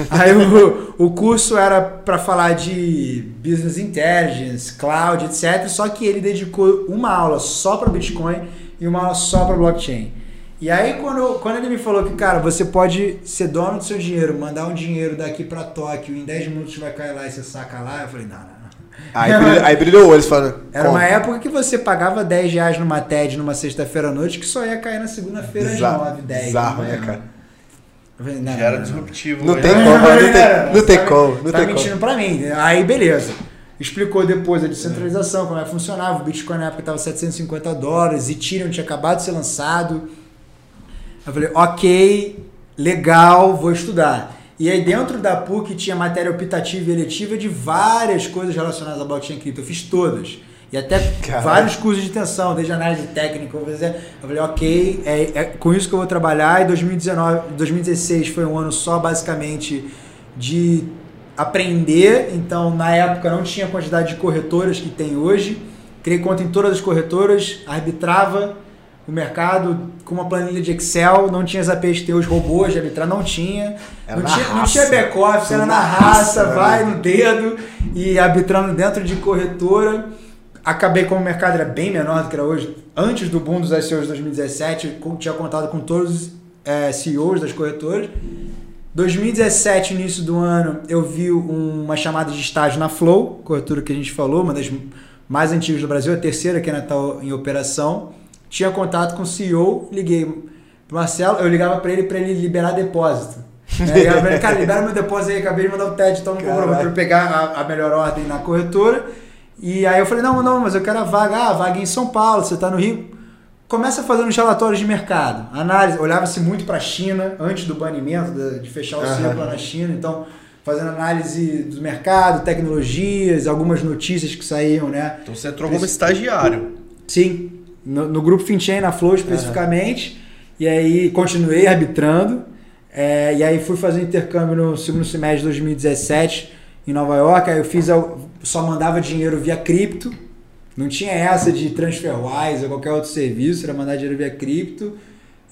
Aí o, o curso era para falar de business intelligence, cloud, etc. Só que ele dedicou uma aula só para Bitcoin e uma aula só para blockchain. E aí, quando, quando ele me falou que, cara, você pode ser dono do seu dinheiro, mandar um dinheiro daqui pra Tóquio, em 10 minutos vai cair lá e você saca lá, eu falei, não, não, não. Aí, brilhou, aí brilhou o olho, você fala. Era como? uma época que você pagava 10 reais numa TED numa sexta-feira à noite, que só ia cair na segunda-feira às Bizarro, 9, 10. bizarro, né, manhã. cara? Eu falei, não, Já era não. disruptivo. Não né? tem como, não tem, não tem Tá- como, não tá tem mentindo como. pra mim. Aí, beleza. Explicou depois a descentralização, como é que funcionava. O Bitcoin na época estava 750 dólares, Ethereum tinha acabado de ser lançado. Eu falei, ok, legal, vou estudar. E aí dentro da PUC tinha matéria optativa e eletiva de várias coisas relacionadas a blockchain cripto. Eu fiz todas. E até Caralho. vários cursos de extensão, desde análise técnica. Eu falei, eu falei, ok, é, é com isso que eu vou trabalhar. E 2019, 2016 foi um ano só basicamente de aprender. Então, na época, não tinha a quantidade de corretoras que tem hoje. Criei conta em todas as corretoras, arbitrava o mercado com uma planilha de Excel, não tinha as APIs que tem os robôs de arbitrar, não tinha. Era não, na tinha não raça. tinha back-office, era Na raça, raça, vai no dedo e arbitrando dentro de corretora. Acabei como o mercado era bem menor do que era hoje. Antes do boom dos ICOs de 2017, eu tinha contado com todos os eh, CEOs das corretoras. 2017, início do ano, eu vi uma chamada de estágio na Flow, corretora que a gente falou, uma das mais antigas do Brasil, a terceira que ainda está em operação. Tinha contato com o CEO, liguei pro Marcelo, eu ligava para ele para ele liberar depósito. Né? Eu ele, cara, libera meu depósito aí, acabei de mandar o TED, então Caralho. para eu pegar a, a melhor ordem na corretora. E aí eu falei, não, não, mas eu quero a vaga, ah, a vaga é em São Paulo, você está no Rio. Começa a fazer uns relatórios de mercado. Análise, olhava-se muito para a China antes do banimento, de, fechar o lá na China. Então, fazendo análise do mercado, tecnologias, algumas notícias que saíam, né? Então você entrou como estagiário. Sim, no, no grupo FinChain, na Flow especificamente. E aí continuei arbitrando. é, e aí fui fazer intercâmbio no segundo semestre de 2017 em Nova York. Aí eu fiz, só mandava dinheiro via cripto. Não tinha essa de TransferWise ou qualquer outro serviço, era mandar dinheiro via cripto.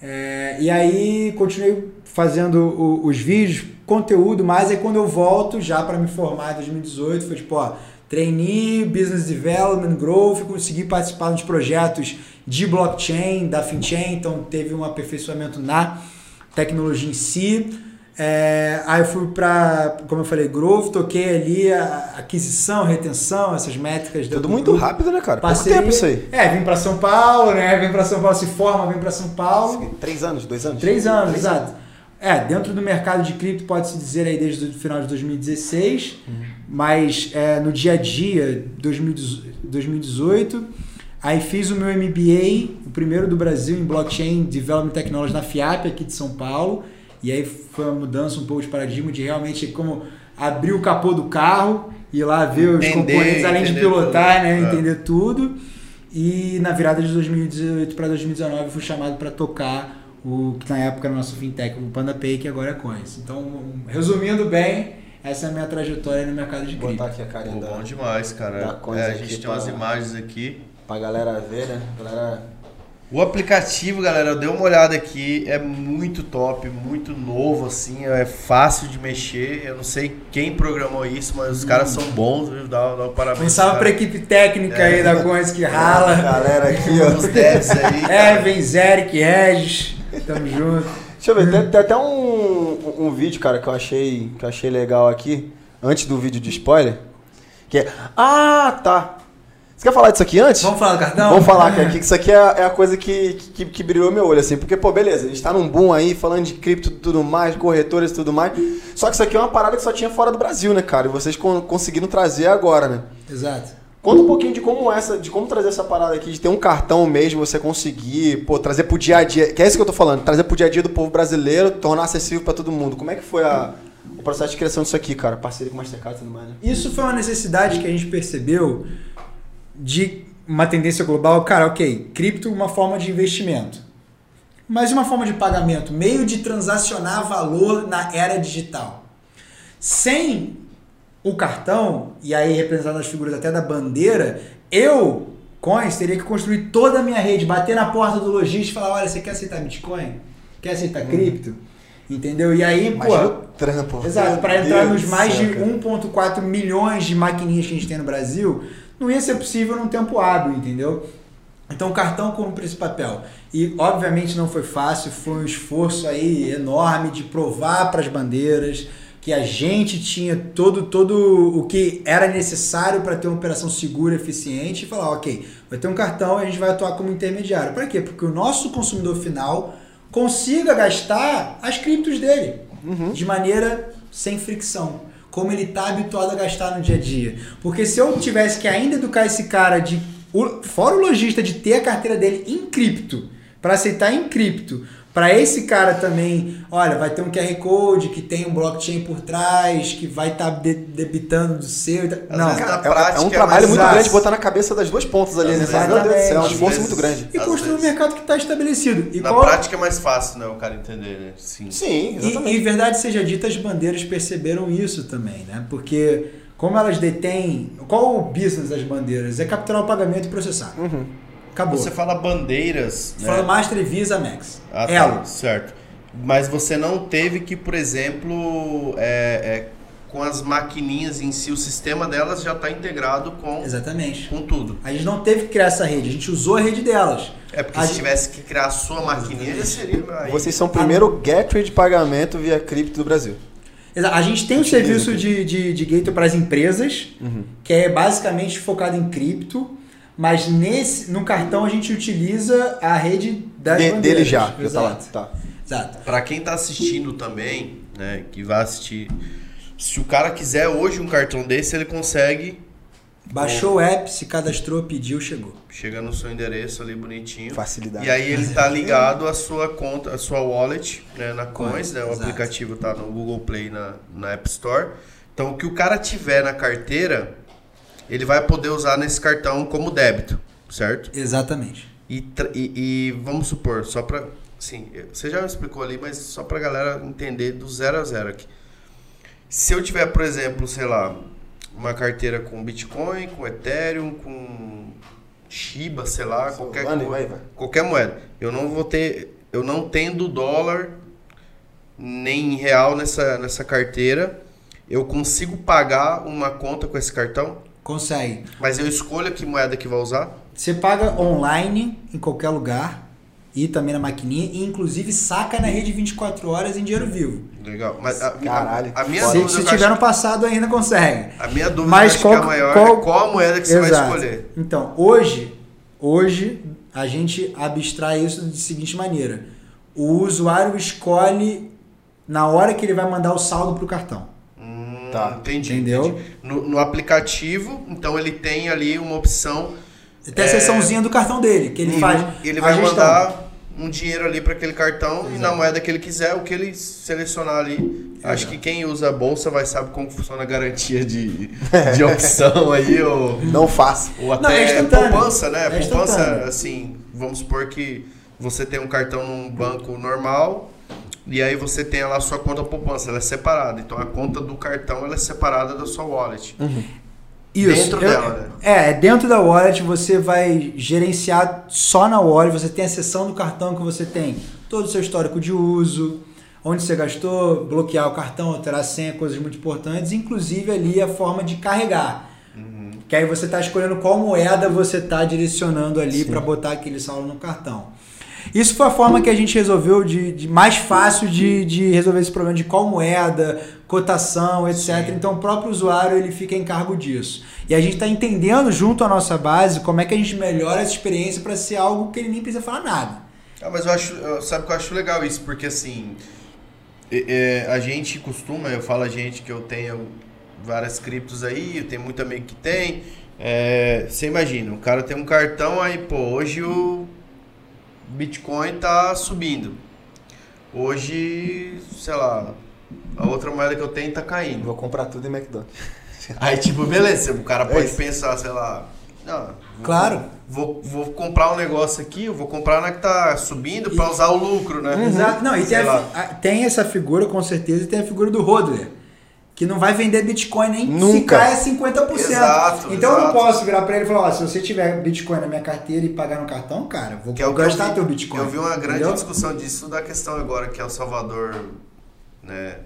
É, e aí continuei fazendo o- os vídeos, conteúdo, mas aí quando eu volto já para me formar em 2018, foi tipo, ó, trainee, business development, growth, consegui participar dos projetos de blockchain, da FinChain, então teve um aperfeiçoamento na tecnologia em si. É, aí eu fui para, como eu falei, growth, toquei ali a aquisição, retenção, essas métricas. Tudo do muito grupo. rápido, né, cara? Pouco Parceria. tempo isso aí. É, vim pra São Paulo, né? Vim pra São Paulo, se forma, vem pra São Paulo. Três anos, dois anos? Três anos, exato. É, dentro do mercado de cripto pode-se dizer aí desde o final de 2016, mas é, no dia a dia, 2018, aí fiz o meu MBA, o primeiro do Brasil em Blockchain Development Technology na FIAP, aqui de São Paulo, e aí foi uma mudança um pouco de paradigma de realmente como abrir o capô do carro, ir lá ver os Entender, componentes, além de pilotar, tudo. né, É. entender tudo. E na virada de 2018 para 2019 eu fui chamado para tocar o que na época era o nosso fintech, o PandaPay, que agora é Coins. Então, um- resumindo bem, essa é a minha trajetória no mercado de Vou botar cripto. aqui a Pô, carinha bom da, demais, cara. da coisa É, a aqui gente tem pra- umas imagens aqui. pra galera ver, né? Galera... O aplicativo, galera, eu dei uma olhada aqui, é muito top, muito novo, assim, é fácil de mexer. Eu não sei quem programou isso, mas os caras são bons, viu? Dá, dá um parabéns. Um salve para cara. equipe técnica aí da Coins que rala. Galera aqui, Os ó. devs aí. É, vem Zeric, Regis, tamo junto. Deixa eu ver, tem, tem até um, um vídeo, cara, que eu achei, que eu achei legal aqui, antes do vídeo de spoiler. Que é. Ah, tá. Você quer falar disso aqui antes? Vamos falar do cartão? Vamos falar que aqui, que isso aqui é, é a coisa que, que, que brilhou meu olho, assim. Porque, pô, beleza, a gente tá num boom aí, falando de cripto e tudo mais, corretores e tudo mais. Só que isso aqui é uma parada que só tinha fora do Brasil, né, cara? E vocês con- conseguiram trazer agora, né? Exato. Conta um pouquinho de como essa, de como trazer essa parada aqui, de ter um cartão mesmo, você conseguir, pô, trazer pro dia a dia. Que é isso que eu tô falando, trazer pro dia a dia do povo brasileiro, tornar acessível pra todo mundo. Como é que foi a, o processo de criação disso aqui, cara? Parceria com Mastercard e tudo mais, né? Isso foi uma necessidade que a gente percebeu de uma tendência global. Cara, ok, cripto uma forma de investimento. Mas uma forma de pagamento, meio de transacionar valor na era digital. Sem o cartão, e aí representado nas figuras até da bandeira, eu, Coins, teria que construir toda a minha rede, bater na porta do lojista e falar, olha, você quer aceitar Bitcoin? Quer aceitar cripto? Entendeu? E aí, pô... Imagina o trampo. Exato, para entrar Deus nos mais céu, de cara. 1.4 milhões de maquininhas que a gente tem no Brasil, não ia ser possível num tempo hábil, entendeu? Então o cartão cumpre esse papel. E obviamente não foi fácil, foi um esforço aí enorme de provar para as bandeiras que a gente tinha todo, todo o que era necessário para ter uma operação segura, eficiente e falar, ok, vai ter um cartão e a gente vai atuar como intermediário. Para quê? Porque o nosso consumidor final consiga gastar as criptos dele de maneira sem fricção. Como ele está habituado a gastar no dia a dia. Porque se eu tivesse que ainda educar esse cara de. Fora o lojista de ter a carteira dele em cripto, para aceitar em cripto, para esse cara também, olha, vai ter um QR Code que tem um blockchain por trás, que vai estar debitando do seu. e Não, vezes Cara, Na é- é, prática um é trabalho mais muito grande botar na cabeça das duas pontas ali, né? Exatamente. Meu Deus do céu, é um esforço muito grande. e construir um mercado que está estabelecido. E Na qual- prática é mais fácil, né? O cara entender, né? Sim. Sim, E, exatamente. e verdade seja dita, as bandeiras perceberam isso também, né? Porque como elas detêm. Qual o business das bandeiras? É capturar o pagamento e processar. Uhum. Acabou. Você fala bandeiras, Você né? fala Master e Visa Max. Ah, tá, Elo. certo. Mas você não teve que, por exemplo, é, é, com as maquininhas em si, o sistema delas já está integrado com, Exatamente. com tudo. A gente não teve que criar essa rede, a gente usou a rede delas. É porque A se gente- tivesse que criar a sua maquininha, já seria. aí- Vocês são o primeiro gateway de pagamento via cripto do Brasil. A gente tem um serviço de, de, de gateway para as empresas, Uhum. que é basicamente focado em cripto, mas nesse, no cartão a gente utiliza a rede das De- bandeiras. dele já, já tá lá. Exato. Tá. Exato. Para quem tá assistindo também, né, que vai assistir, se o cara quiser hoje um cartão desse, ele consegue, Baixou o app, se cadastrou, pediu, chegou. chega no seu endereço ali bonitinho. Facilidade. E aí ele tá (laughs) ligado à sua conta, à sua wallet, né, na Coins, né, o Exato. aplicativo tá no Google Play, na, na App Store. Então o que o cara tiver na carteira, ele vai poder usar nesse cartão como débito, certo? Exatamente. E, e- e vamos supor, só pra. Sim, você já me explicou ali, mas só pra galera entender do zero a zero aqui. Se eu tiver, por exemplo, sei lá, uma carteira com Bitcoin, com Ethereum, com Shiba, sei lá, qualquer, Solana, co- vai, vai. qualquer moeda, eu não vou ter. Eu não tendo dólar nem real nessa, nessa carteira, eu consigo pagar uma conta com esse cartão, Consegue. mas eu escolho que moeda que vai usar. Você paga online em qualquer lugar e também na maquininha e inclusive saca na rede 24 horas em dinheiro vivo. Legal. Mas a, Caralho, a, a minha. Se, dúvida, se tiver acho- no passado ainda consegue. a minha dúvida Mas qual- que é maior qual- é qual a moeda que você vai escolher. Então, hoje, hoje a gente abstrai isso de seguinte maneira. O usuário escolhe na hora que ele vai mandar o saldo pro cartão. Tá. Entendi. Entendeu? entendi. No, no aplicativo, então ele tem ali uma opção. Tem a seçãozinha do cartão dele, que ele Uhum. faz. Ele vai mandar um dinheiro ali para aquele cartão e na moeda que ele quiser, o que ele selecionar ali. Acho que quem usa a bolsa vai saber como funciona a garantia de, (laughs) de opção aí, ou, Não faça. ou Não, é até poupança, né? É poupança, assim, vamos supor que você tem um cartão num banco normal e aí você tem lá a sua conta poupança, ela é separada. Então a conta do cartão ela é separada da sua wallet. Isso. Dentro Eu- dela, né? É, dentro da wallet você vai gerenciar só na wallet, você tem a seção do cartão que você tem todo o seu histórico de uso, onde você gastou, bloquear o cartão, alterar a senha, coisas muito importantes, inclusive ali a forma de carregar. Que aí você está escolhendo qual moeda você está direcionando ali para botar aquele saldo no cartão. Isso foi a forma que a gente resolveu de, de mais fácil de, de resolver esse problema de qual moeda, cotação, etc. Então o próprio usuário ele fica em cargo disso. E a gente está entendendo junto à nossa base como é que a gente melhora essa experiência para ser algo que ele nem precisa falar nada. Ah, mas eu acho, sabe que eu acho legal isso, porque assim, é, a gente costuma, eu falo a gente que eu tenho várias criptos aí, eu tenho muito amigo que tem. é, você imagina, o cara tem um cartão aí, pô, hoje o Bitcoin tá subindo. Hoje, sei lá, a outra moeda que eu tenho tá caindo. Vou comprar tudo em McDonald's. (laughs) Aí, tipo, beleza, o cara É pode isso. pensar, sei lá, não, vou- Claro. Vou, vou comprar um negócio aqui, eu vou comprar na que tá subindo pra usar o lucro, né? Exato. Não, e tem, a tem essa figura com certeza e tem a figura do hodler. Que não vai vender Bitcoin nem se Nunca. cai a 50%. Exato, então eu não exato. posso virar pra ele e falar: ó, se você tiver Bitcoin na minha carteira e pagar no cartão, cara, vou Que é o gastar vi, teu Bitcoin. Eu vi uma grande entendeu? discussão disso da questão agora que El Salvador, né,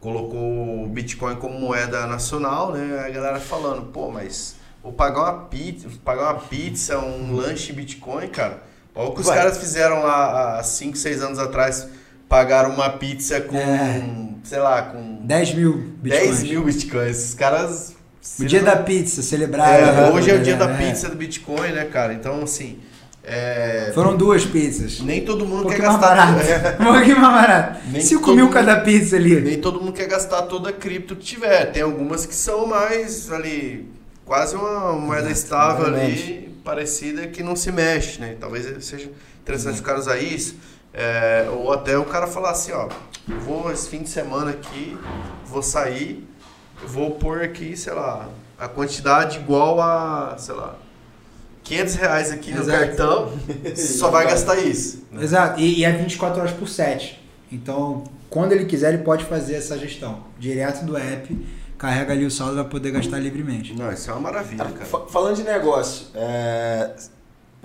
colocou o Bitcoin como moeda nacional, né? A galera falando, pô, mas Ou pagar uma pizza, pagar uma pizza, um lanche Bitcoin, cara. Olha o que os Vai. caras fizeram lá há 5, 6 anos atrás. Pagaram uma pizza com, É. sei lá, com 10 mil bitcoins. 10 mil Bitcoins. Esses caras... O dia da pizza, celebrar. É, né, hoje é o né, dia da é. pizza do Bitcoin, né, cara? Então, assim... É, Foram duas pizzas. nem todo Um mundo quer pouquinho mais gastar... barato. (laughs) Um pouquinho mais barato. Nem 5 todo mil mundo- cada pizza ali. Nem todo mundo quer gastar toda a cripto que tiver. Tem algumas que são mais ali, quase uma moeda estável ali, parecida que não se mexe, né? Talvez seja interessante o cara usar isso. É, ou até o cara falar assim, ó, vou esse fim de semana aqui, vou sair, vou pôr aqui, sei lá, a quantidade igual a, sei lá, 500 reais aqui no Exato. cartão, só vai gastar isso. né? (laughs) Exato. E, e é 24 horas por 7. Então, quando ele quiser, ele pode fazer essa gestão. Direto do app, carrega ali o saldo e vai poder gastar livremente. Não, isso é uma maravilha, Cara, cara. fa- falando de negócio, é,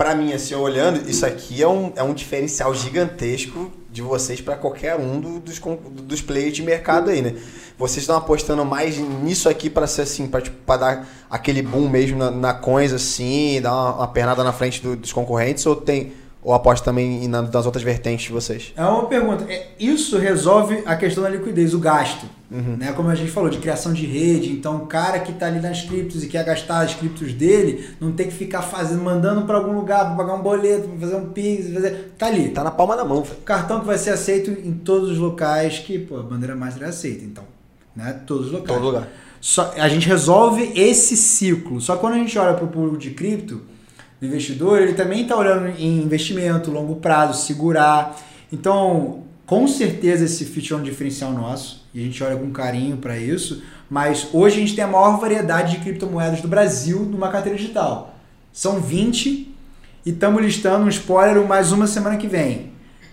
para mim, assim, olhando, isso aqui é um, é um diferencial gigantesco de vocês para qualquer um do- dos, dos players de mercado aí, né? Vocês estão apostando mais nisso aqui para ser assim, para tipo, pra dar aquele boom mesmo na, na coins, assim, dar uma, uma pernada na frente do- dos concorrentes, ou tem ou aposta também na- nas outras vertentes de vocês? É uma pergunta. É, Isso resolve a questão da liquidez, o gasto. Né? Como a gente falou, de criação de rede. Então, o cara que está ali nas criptos e quer gastar as criptos dele, não tem que ficar fazendo, mandando para algum lugar, para pagar um boleto, para fazer um pix, fazer... tá ali. Tá na palma da mão, velho. Cartão que vai ser aceito em todos os locais que pô, a bandeira master é aceita. Então, né? Todos os locais. Todo lugar. Só, a gente resolve esse ciclo. Só que quando a gente olha para o público de cripto, o investidor, ele também está olhando em investimento, longo prazo, segurar. Então, com certeza esse feature é um diferencial nosso e a gente olha com carinho para isso. Mas hoje a gente tem a maior variedade de criptomoedas do Brasil numa carteira digital. São 20 e estamos listando um spoiler mais uma semana que vem.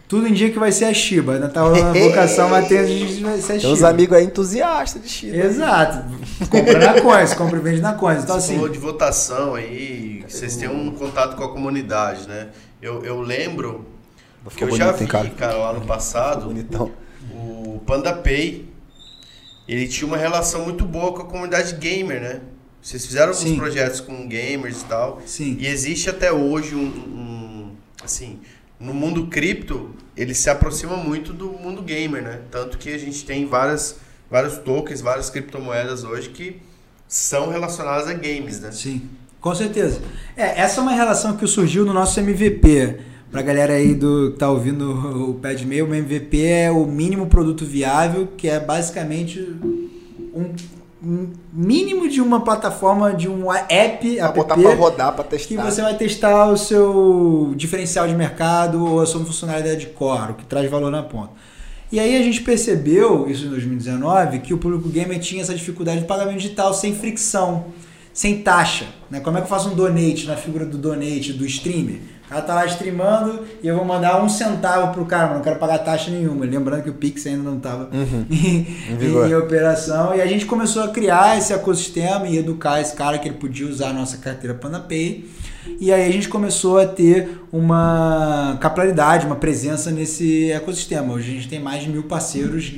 Tudo indica que vai ser a Shiba. Ainda tá rolando a (laughs) vocação, mas tem, vai ser a Tem uns Shiba. amigos aí entusiastas de Chile. Exato. Compra na Coins, compra e vende na Coins. Então, Você assim, falou de votação aí, que vocês têm um contato com a comunidade, né? Eu, eu lembro que eu já vi, hein, cara? cara, lá no passado, Bonitão. o PandaPay, ele tinha uma relação muito boa com a comunidade gamer, né? Vocês fizeram alguns Sim. projetos com gamers e tal. sim. E existe até hoje um, um- assim, no mundo cripto, ele se aproxima muito do mundo gamer, né? Tanto que a gente tem várias, vários tokens, várias criptomoedas hoje que são relacionadas a games, né? Sim, com certeza. É, essa é uma relação que surgiu no nosso MVP. Pra galera aí do que tá ouvindo o Pad Meio, o MVP é o mínimo produto viável, que é basicamente um, um mínimo de uma plataforma, de um app, Pra app botar pra rodar, pra testar. que você vai testar o seu diferencial de mercado ou a sua funcionalidade de core, o que traz valor na ponta. E aí a gente percebeu, isso em 2019, que o público gamer tinha essa dificuldade de pagamento digital sem fricção, sem taxa. Né? Como é que eu faço um donate na figura do donate do streamer? Cara tá lá streamando e eu vou mandar um centavo pro cara, mas não quero pagar taxa nenhuma. Lembrando que o Pix ainda não estava (laughs) em, Em em operação. E a gente começou a criar esse ecossistema e educar esse cara que ele podia usar a nossa carteira PandaPay. E aí a gente começou a ter uma capilaridade, uma presença nesse ecossistema. Hoje a gente tem mais de mil parceiros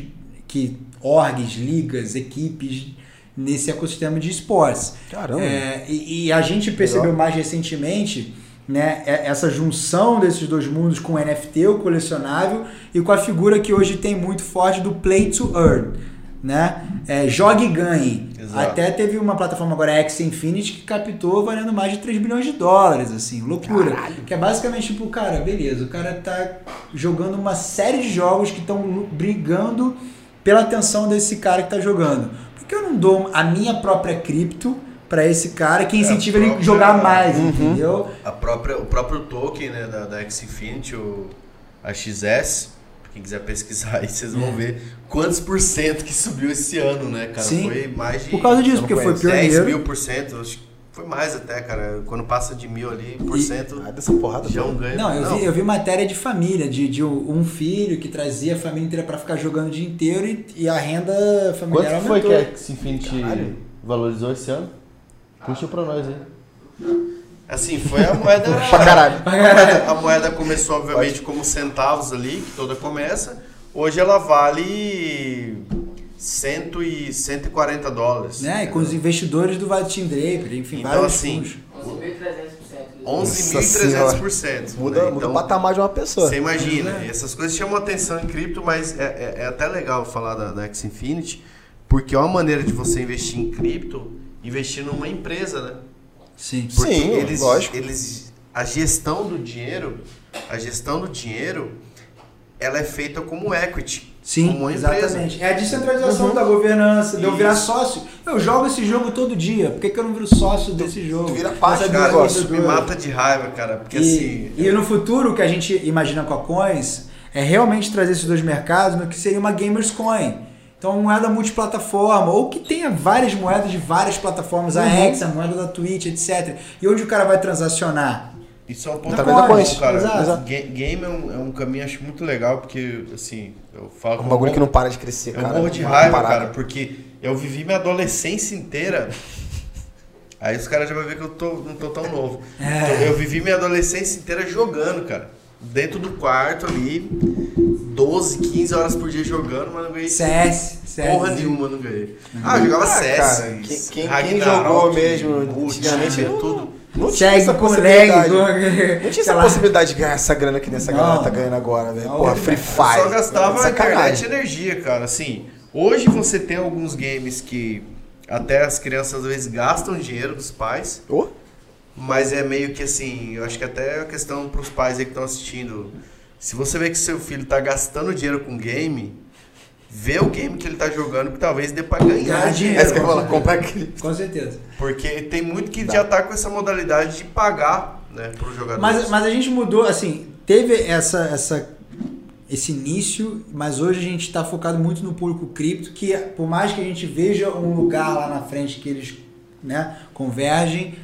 que orgs, ligas, equipes nesse ecossistema de esportes. Caramba. É, e, e a gente percebeu mais recentemente né, é- essa junção desses dois mundos com o NFT, o colecionável, e com a figura que hoje tem muito forte do play to earn. Né? É, jogue e ganhe. Exato. Até teve uma plataforma agora, X Infinity, que captou valendo mais de 3 bilhões de dólares, assim, loucura. Que é basicamente tipo, cara, beleza, o cara tá jogando uma série de jogos que estão brigando pela atenção desse cara que tá jogando. Por que eu não dou a minha própria cripto para esse cara que incentiva ele a própria- jogar mais, Uhum. entendeu? A própria, o próprio token né, da, da X-Infinity, o AXS, pra quem quiser pesquisar aí, vocês vão É. ver quantos por cento que subiu esse ano, né, cara? Sim. Foi mais de Por causa disso, não porque foi conheço. 10 pioneiro. mil por cento, acho que foi mais até, cara. Quando passa de mil ali, por cento, Ah, dessa porrada já é um ganho. Não, eu vi, eu vi matéria de família, de, de um filho que trazia a família inteira para ficar jogando o dia inteiro e, e a renda familiar Quanto foi que aumentou. a X-Infinity valorizou esse ano? Puxa pra nós aí. Assim, foi a moeda. (laughs) Pra caralho. A moeda começou, obviamente, como centavos ali, que toda começa. Hoje ela vale cento e 140 dólares. Né? E com os investidores do Vale Team Draper, enfim, Então, vários assim, fundos. 11.300%. Muda, né? muda Então, o patamar de uma pessoa. Você imagina, essas coisas chamam atenção em cripto, mas é, é- é até legal falar da, da X Infinity, porque é uma maneira de você investir em cripto, investir numa empresa, né? Sim. Porque Sim, eles, lógico. eles, a gestão do dinheiro, a gestão do dinheiro, ela é feita como equity, Sim, como uma empresa. exatamente. É a descentralização da governança, de eu virar sócio. Eu jogo esse jogo todo dia, por que, que eu não viro sócio desse jogo? tu vira parte do Cara, negócio. isso me mata de raiva, cara, porque E, assim... e no futuro, o que a gente imagina com a Coins é realmente trazer esses dois mercados no que seria uma Gamers Coin. Então, uma moeda multiplataforma, ou que tenha várias moedas de várias plataformas, a X, a moeda da Twitch, etc. E onde o cara vai transacionar? Isso é um ponto Coins, bom, cara. exato. Ga- Game é um, é um caminho, acho muito legal, porque, assim, eu falo É um bagulho que não para de crescer, Eu cara. morro de raiva, cara, porque eu vivi minha adolescência inteira. Aí os caras já vão ver que eu tô, não tô tão novo. É. Então, eu vivi minha adolescência inteira jogando, cara. Dentro do quarto ali, 12, 15 horas por dia jogando, mas não ganhei CS, CS. porra nenhuma, não ganhei. Ah, eu jogava Ah, CS. cara, quem- quem- jogou mesmo antigamente não- tudo. Não tinha Segue essa possibilidade. com- Não tinha essa possibilidade de ganhar essa grana que nessa galera tá ganhando agora, velho. Porra, eu Free Eu Fire. só gastava internet e energia, cara. Assim, hoje você tem alguns games que até as crianças às vezes gastam dinheiro dos pais. Ô, Mas é meio que assim, eu acho que até a questão pros pais aí que estão assistindo. Se você vê que seu filho tá gastando dinheiro com game, vê o game que ele tá jogando que talvez dê pra ganhar Ganhar dinheiro. Essa que eu falar, comprar aquele. Com certeza. Porque tem muito que já tá com essa modalidade de pagar, né, pro jogador. Mas, mas a gente mudou, assim, teve essa, essa, esse início, mas hoje a gente está focado muito no público cripto, que por mais que a gente veja um lugar lá na frente que eles né, convergem,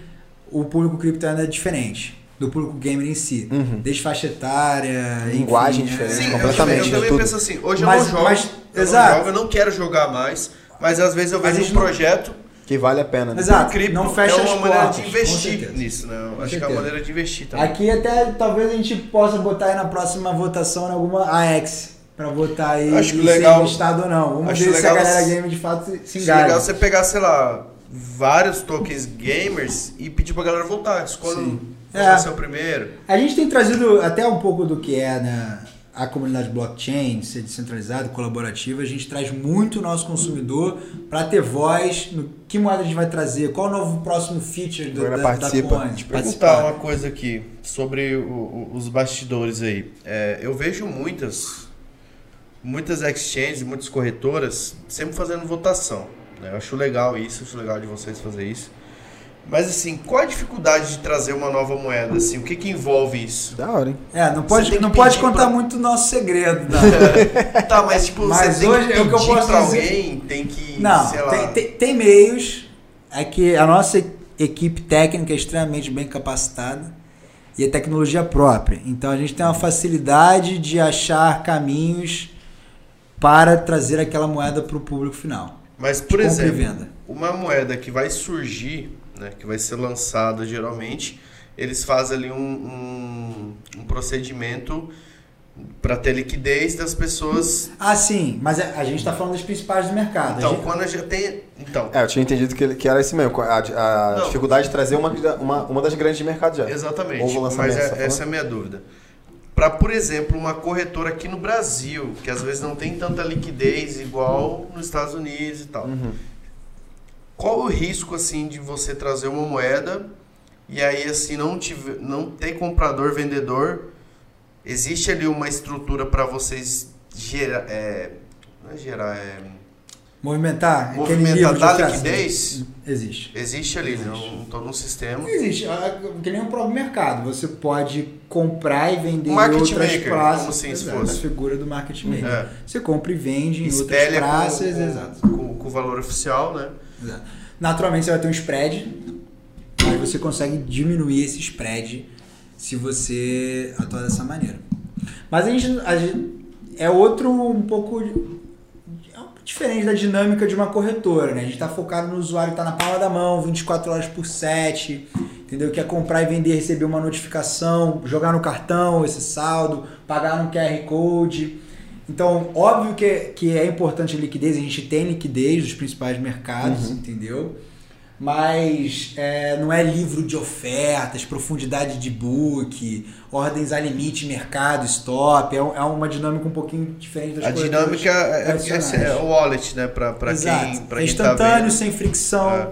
o público cripto ainda é diferente do público gamer em si. Uhum. Desde faixa etária, enfim, Linguagem é- diferente, Sim, eu completamente, também, eu também tudo. penso assim, hoje Mas- eu não jogo, mas- eu exato. não jogo, eu não quero jogar mais, mas às vezes eu vejo um não- projeto Que vale a pena. né? Exato. O cripto não fecha é uma as maneira portas, de investir certeza. nisso, né? Eu Com acho que é certeza. uma maneira de investir também. Aqui até talvez a gente possa botar aí na próxima votação em alguma AX. Pra votar aí Acho e legal- ser investado ou não. Vamos acho ver se a legal galera se- game de fato se, se Acho engaja. legal você pegar, sei lá, vários tokens gamers e pedir pra galera voltar. Escolha Sim. qual É. vai ser o primeiro. A gente tem trazido até um pouco do que é né, a comunidade blockchain, ser descentralizada, colaborativa. A gente traz muito o nosso consumidor para ter voz no que moeda a gente vai trazer, qual o novo próximo feature do, da, participa. da Coin. Perguntar uma coisa aqui sobre o- o- os bastidores aí. É, eu vejo muitas, muitas exchanges, muitas corretoras sempre fazendo votação. Né? Eu acho legal isso, acho legal de vocês fazer isso. Mas assim, qual a dificuldade de trazer uma nova moeda? Assim, o que, que envolve isso? Da hora, hein? É, não pode, tem não pode pedir contar pra- muito o nosso segredo. (laughs) Não. Tá, mas tipo, Mas você tem hoje que é o que eu pedir posso pra dizer. alguém, tem que, Não, sei lá... tem, tem, tem meios. É que a nossa equipe técnica é extremamente bem capacitada e é tecnologia própria. Então a gente tem uma facilidade de achar caminhos para trazer aquela moeda para o público final. Mas, por exemplo, venda. uma moeda que vai surgir, né, que vai ser lançada geralmente, eles fazem ali um, um, um procedimento para ter liquidez das pessoas. Ah, sim, mas a, a gente está falando das principais do mercado. A Então, gente- quando já tem. Então, É, eu tinha entendido que, que era esse mesmo. A, a dificuldade de trazer uma, uma, uma das grandes de mercado já. exatamente. Mas é- tá essa é a minha dúvida. Para, por exemplo, uma corretora aqui no Brasil, que às vezes não tem tanta liquidez igual nos Estados Unidos e tal. Uhum. Qual o risco assim de você trazer uma moeda e aí assim não tiver, não ter comprador vendedor? Existe ali uma estrutura para vocês gerar, é, não é gerar, é, movimentar, movimentar livro da liquidez? Existe. Existe ali, né? Um, todo um sistema. Existe, ah, que nem o próprio mercado. Você pode comprar e vender em Market outras maker, praças. como assim, Exato, fosse. a figura do market maker. É. Você compra e vende em outras Espelha praças. com, exato. com, com o valor oficial, né? exato. Naturalmente você vai ter um spread, aí você consegue diminuir esse spread se você atuar dessa maneira. Mas a gente, a gente- é outro um um pouco diferente da dinâmica de uma corretora, né? A gente está focado no usuário que está na palma da mão, 24 horas por 7, entendeu? Quer comprar e vender, receber uma notificação, jogar no cartão esse saldo, pagar no QR Code. Então, óbvio que, que é importante a liquidez, a gente tem liquidez dos principais mercados, entendeu? Mas é, não é livro de ofertas, profundidade de book, ordens a limite, mercado, stop. É, é uma dinâmica um pouquinho diferente das A dinâmica é, é, tradicionais. é o wallet, né? Exato. quem, pra é quem tá instantâneo, vendo. sem fricção, É.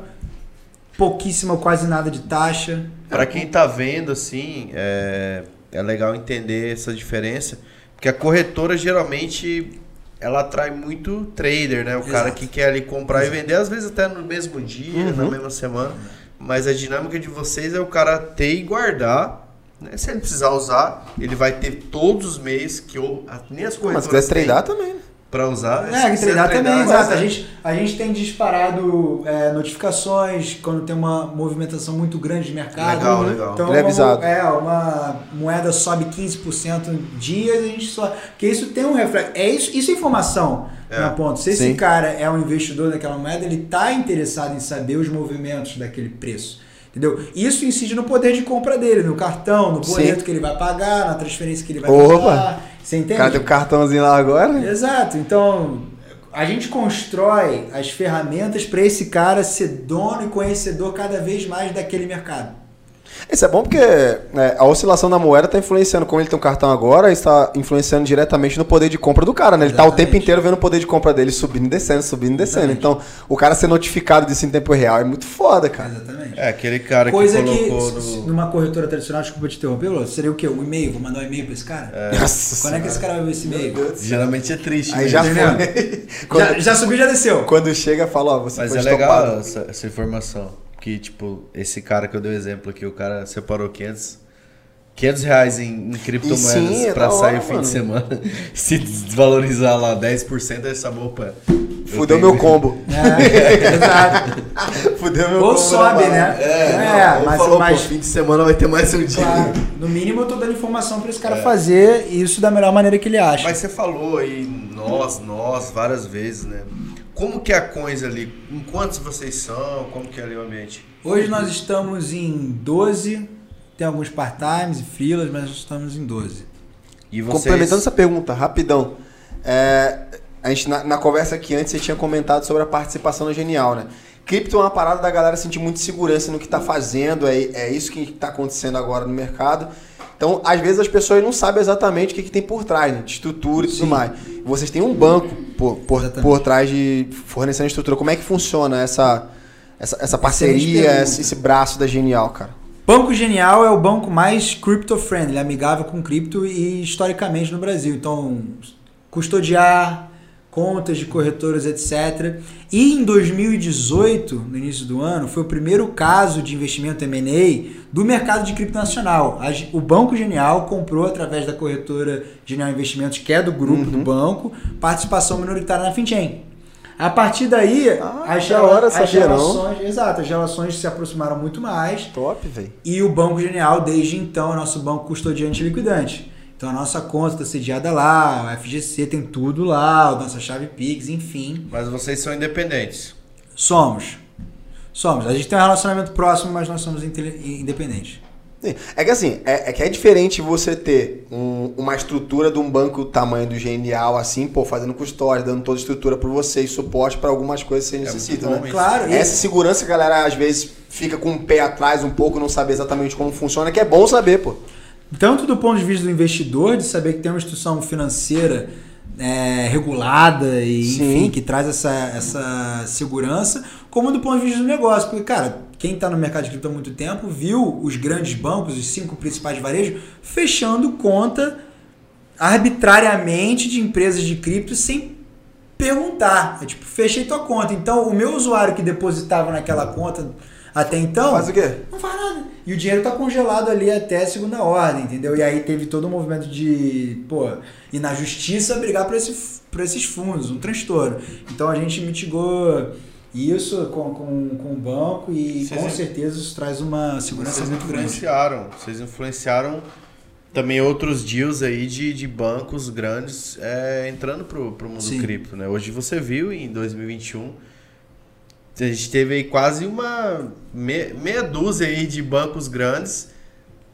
pouquíssima ou quase nada de taxa. Pra quem tá vendo, assim, é, é legal entender essa diferença. Porque a corretora geralmente ela atrai muito trader, né? O cara Exato. que quer ali comprar e vender, às vezes até no mesmo dia, na mesma semana. Mas a dinâmica de vocês é o cara ter e guardar. Né? Se ele precisar usar, ele vai ter todos os meios que ou, nem as Mas se quiser tradar também. Pra usar. É, que treinar quiser também, treinar, exato. A gente, a gente tem disparado é, notificações quando tem uma movimentação muito grande de mercado. Legal, legal. Então, Ele é avisado. Uma, é, uma moeda sobe 15% em dias, a gente só. Porque isso tem um reflexo. É isso, isso é informação. É. Na ponto. Se esse Sim. cara é um investidor daquela moeda, ele tá interessado em saber os movimentos daquele preço. Entendeu? Isso incide no poder de compra dele, no cartão, no Sim. boleto que ele vai pagar, na transferência que ele vai Opa! Você O entende? cara tem um cartãozinho lá agora. Exato. Então, a gente constrói as ferramentas para esse cara ser dono e conhecedor cada vez mais daquele mercado. Isso é bom porque é, a oscilação da moeda está influenciando, como ele tem um cartão agora, está influenciando diretamente no poder de compra do cara, né? Ele tá o tempo inteiro vendo o poder de compra dele subindo e descendo, subindo e descendo. Exatamente. Então, o cara ser notificado disso em tempo real é muito foda, cara. Exatamente. É, aquele cara Coisa que que, colocou se- no... numa corretora tradicional, desculpa te interromper, Lô, seria o quê? Um e-mail? Vou mandar um e-mail para esse cara? Nossa Quando é que esse cara vai ver esse e-mail? Geralmente é triste. Aí né? já foi. (laughs) quando, Já, já subiu, já desceu. quando chega, fala, ó, você Mas foi é legal essa, essa informação. Que, tipo, esse cara que eu dei o exemplo aqui, o cara separou 500, 500 reais em, em criptomoedas sim, é sair o fim mano. de semana. (laughs) Se desvalorizar lá 10%, essa opa. eu Fudeu meu combo. (laughs) É, exato. (laughs) Fudeu meu Ou combo. sobe, na né? bala. É, não, mas, falou, mas fim de semana vai ter mais um dia. claro, no mínimo eu tô dando informação para esse cara fazer isso da melhor maneira que ele acha. Mas você falou aí, nós, nós, várias vezes, né? Como que é a Coins ali? Em quantos vocês são? Como que é ali o ambiente? Hoje nós estamos em 12, tem alguns part-times e freelas, mas nós estamos em 12. E vocês... Complementando essa pergunta, rapidão. É, a gente, na, na conversa aqui antes, você tinha comentado sobre a participação no Genial, né? Cripto é uma parada da galera sentir muita segurança no que tá fazendo, é, é isso que tá acontecendo agora no mercado. Então, às vezes as pessoas não sabem exatamente o que, que tem por trás, né? De estrutura e tudo Sim. mais. Vocês têm um banco por, por, por trás de fornecendo estrutura. Como é que funciona essa, essa, essa parceria, esse, esse braço da Genial, cara? Banco Genial é o banco mais crypto-friendly, amigável com cripto e historicamente no Brasil. Então, custodiar, contas de corretoras, etc. E em 2018, no início do ano, foi o primeiro caso de investimento M&A do mercado de cripto nacional. O Banco Genial comprou, através da corretora Genial Investimentos, que é do grupo do banco, participação minoritária na FinChain. A partir daí, Ah, as, gera- hora, as relações, exato, as relações se aproximaram muito mais. Top, velho. E o Banco Genial, desde então, é nosso banco custodiante e liquidante. Então a nossa conta está sediada lá, o FGC tem tudo lá, a nossa chave Pix, enfim. Mas vocês são independentes. Somos. Somos. A gente tem um relacionamento próximo, mas nós somos independentes. Sim. É que assim, é, é que é diferente você ter um- uma estrutura de um banco do tamanho do Genial, assim, pô, fazendo custódia, dando toda a estrutura para você e suporte para algumas coisas que você necessita, muito bom né? isso. Claro, e- Essa segurança, a galera, às vezes fica com o pé atrás um pouco, não sabe exatamente como funciona, que é bom saber, pô. Tanto do ponto de vista do investidor, de saber que tem uma instituição financeira é, regulada e Sim. enfim, que traz essa, essa segurança, como do ponto de vista do negócio. Porque, cara, quem está no mercado de cripto há muito tempo viu os grandes bancos, os cinco principais varejos, fechando conta arbitrariamente de empresas de cripto sem perguntar. É tipo, fechei tua conta. Então, o meu usuário que depositava naquela conta até então. Faz o quê? Não faz nada. E o dinheiro tá congelado ali até segunda ordem, entendeu? E aí teve todo um movimento de, pô, ir na justiça brigar por, esse, por esses fundos, um transtorno. Então a gente mitigou isso com, com, com o banco e Vocês com certeza isso traz uma segurança Vocês muito grande. influenciaram. Vocês influenciaram também outros deals aí de, de bancos grandes é, entrando pro, pro mundo Sim. cripto, né? Hoje você viu em 2021 a gente teve aí quase uma me- meia dúzia aí de bancos grandes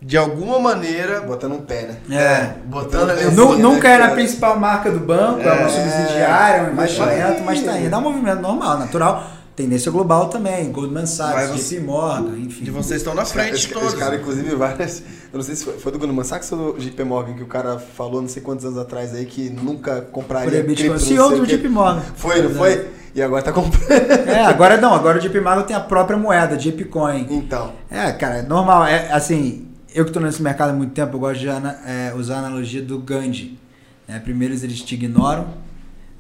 de alguma maneira, Botando um pé, né? É. botando ali Nu- Nu- nunca né, é na cara? principal marca do banco, é, uma subsidiária, um vai investimento, mas tá indo. É um movimento normal, natural. Tendência global também, Goldman Sachs, JP Morgan, enfim. de vocês estão na frente Esse, todos. esse cara, inclusive, várias. Eu não sei se foi, foi do Goldman Sachs ou do JP Morgan que o cara falou não sei quantos anos atrás aí que nunca compraria. Cripto, não CEO do o. JP Morgan. Foi, não foi? E agora tá comprando. É, agora não, agora o Morgan tem a própria moeda, JP Coin. Então. É, cara, é normal. É, assim, eu que tô nesse mercado há muito tempo, eu gosto de é, usar a analogia do Gandhi. né? Primeiro eles te ignoram,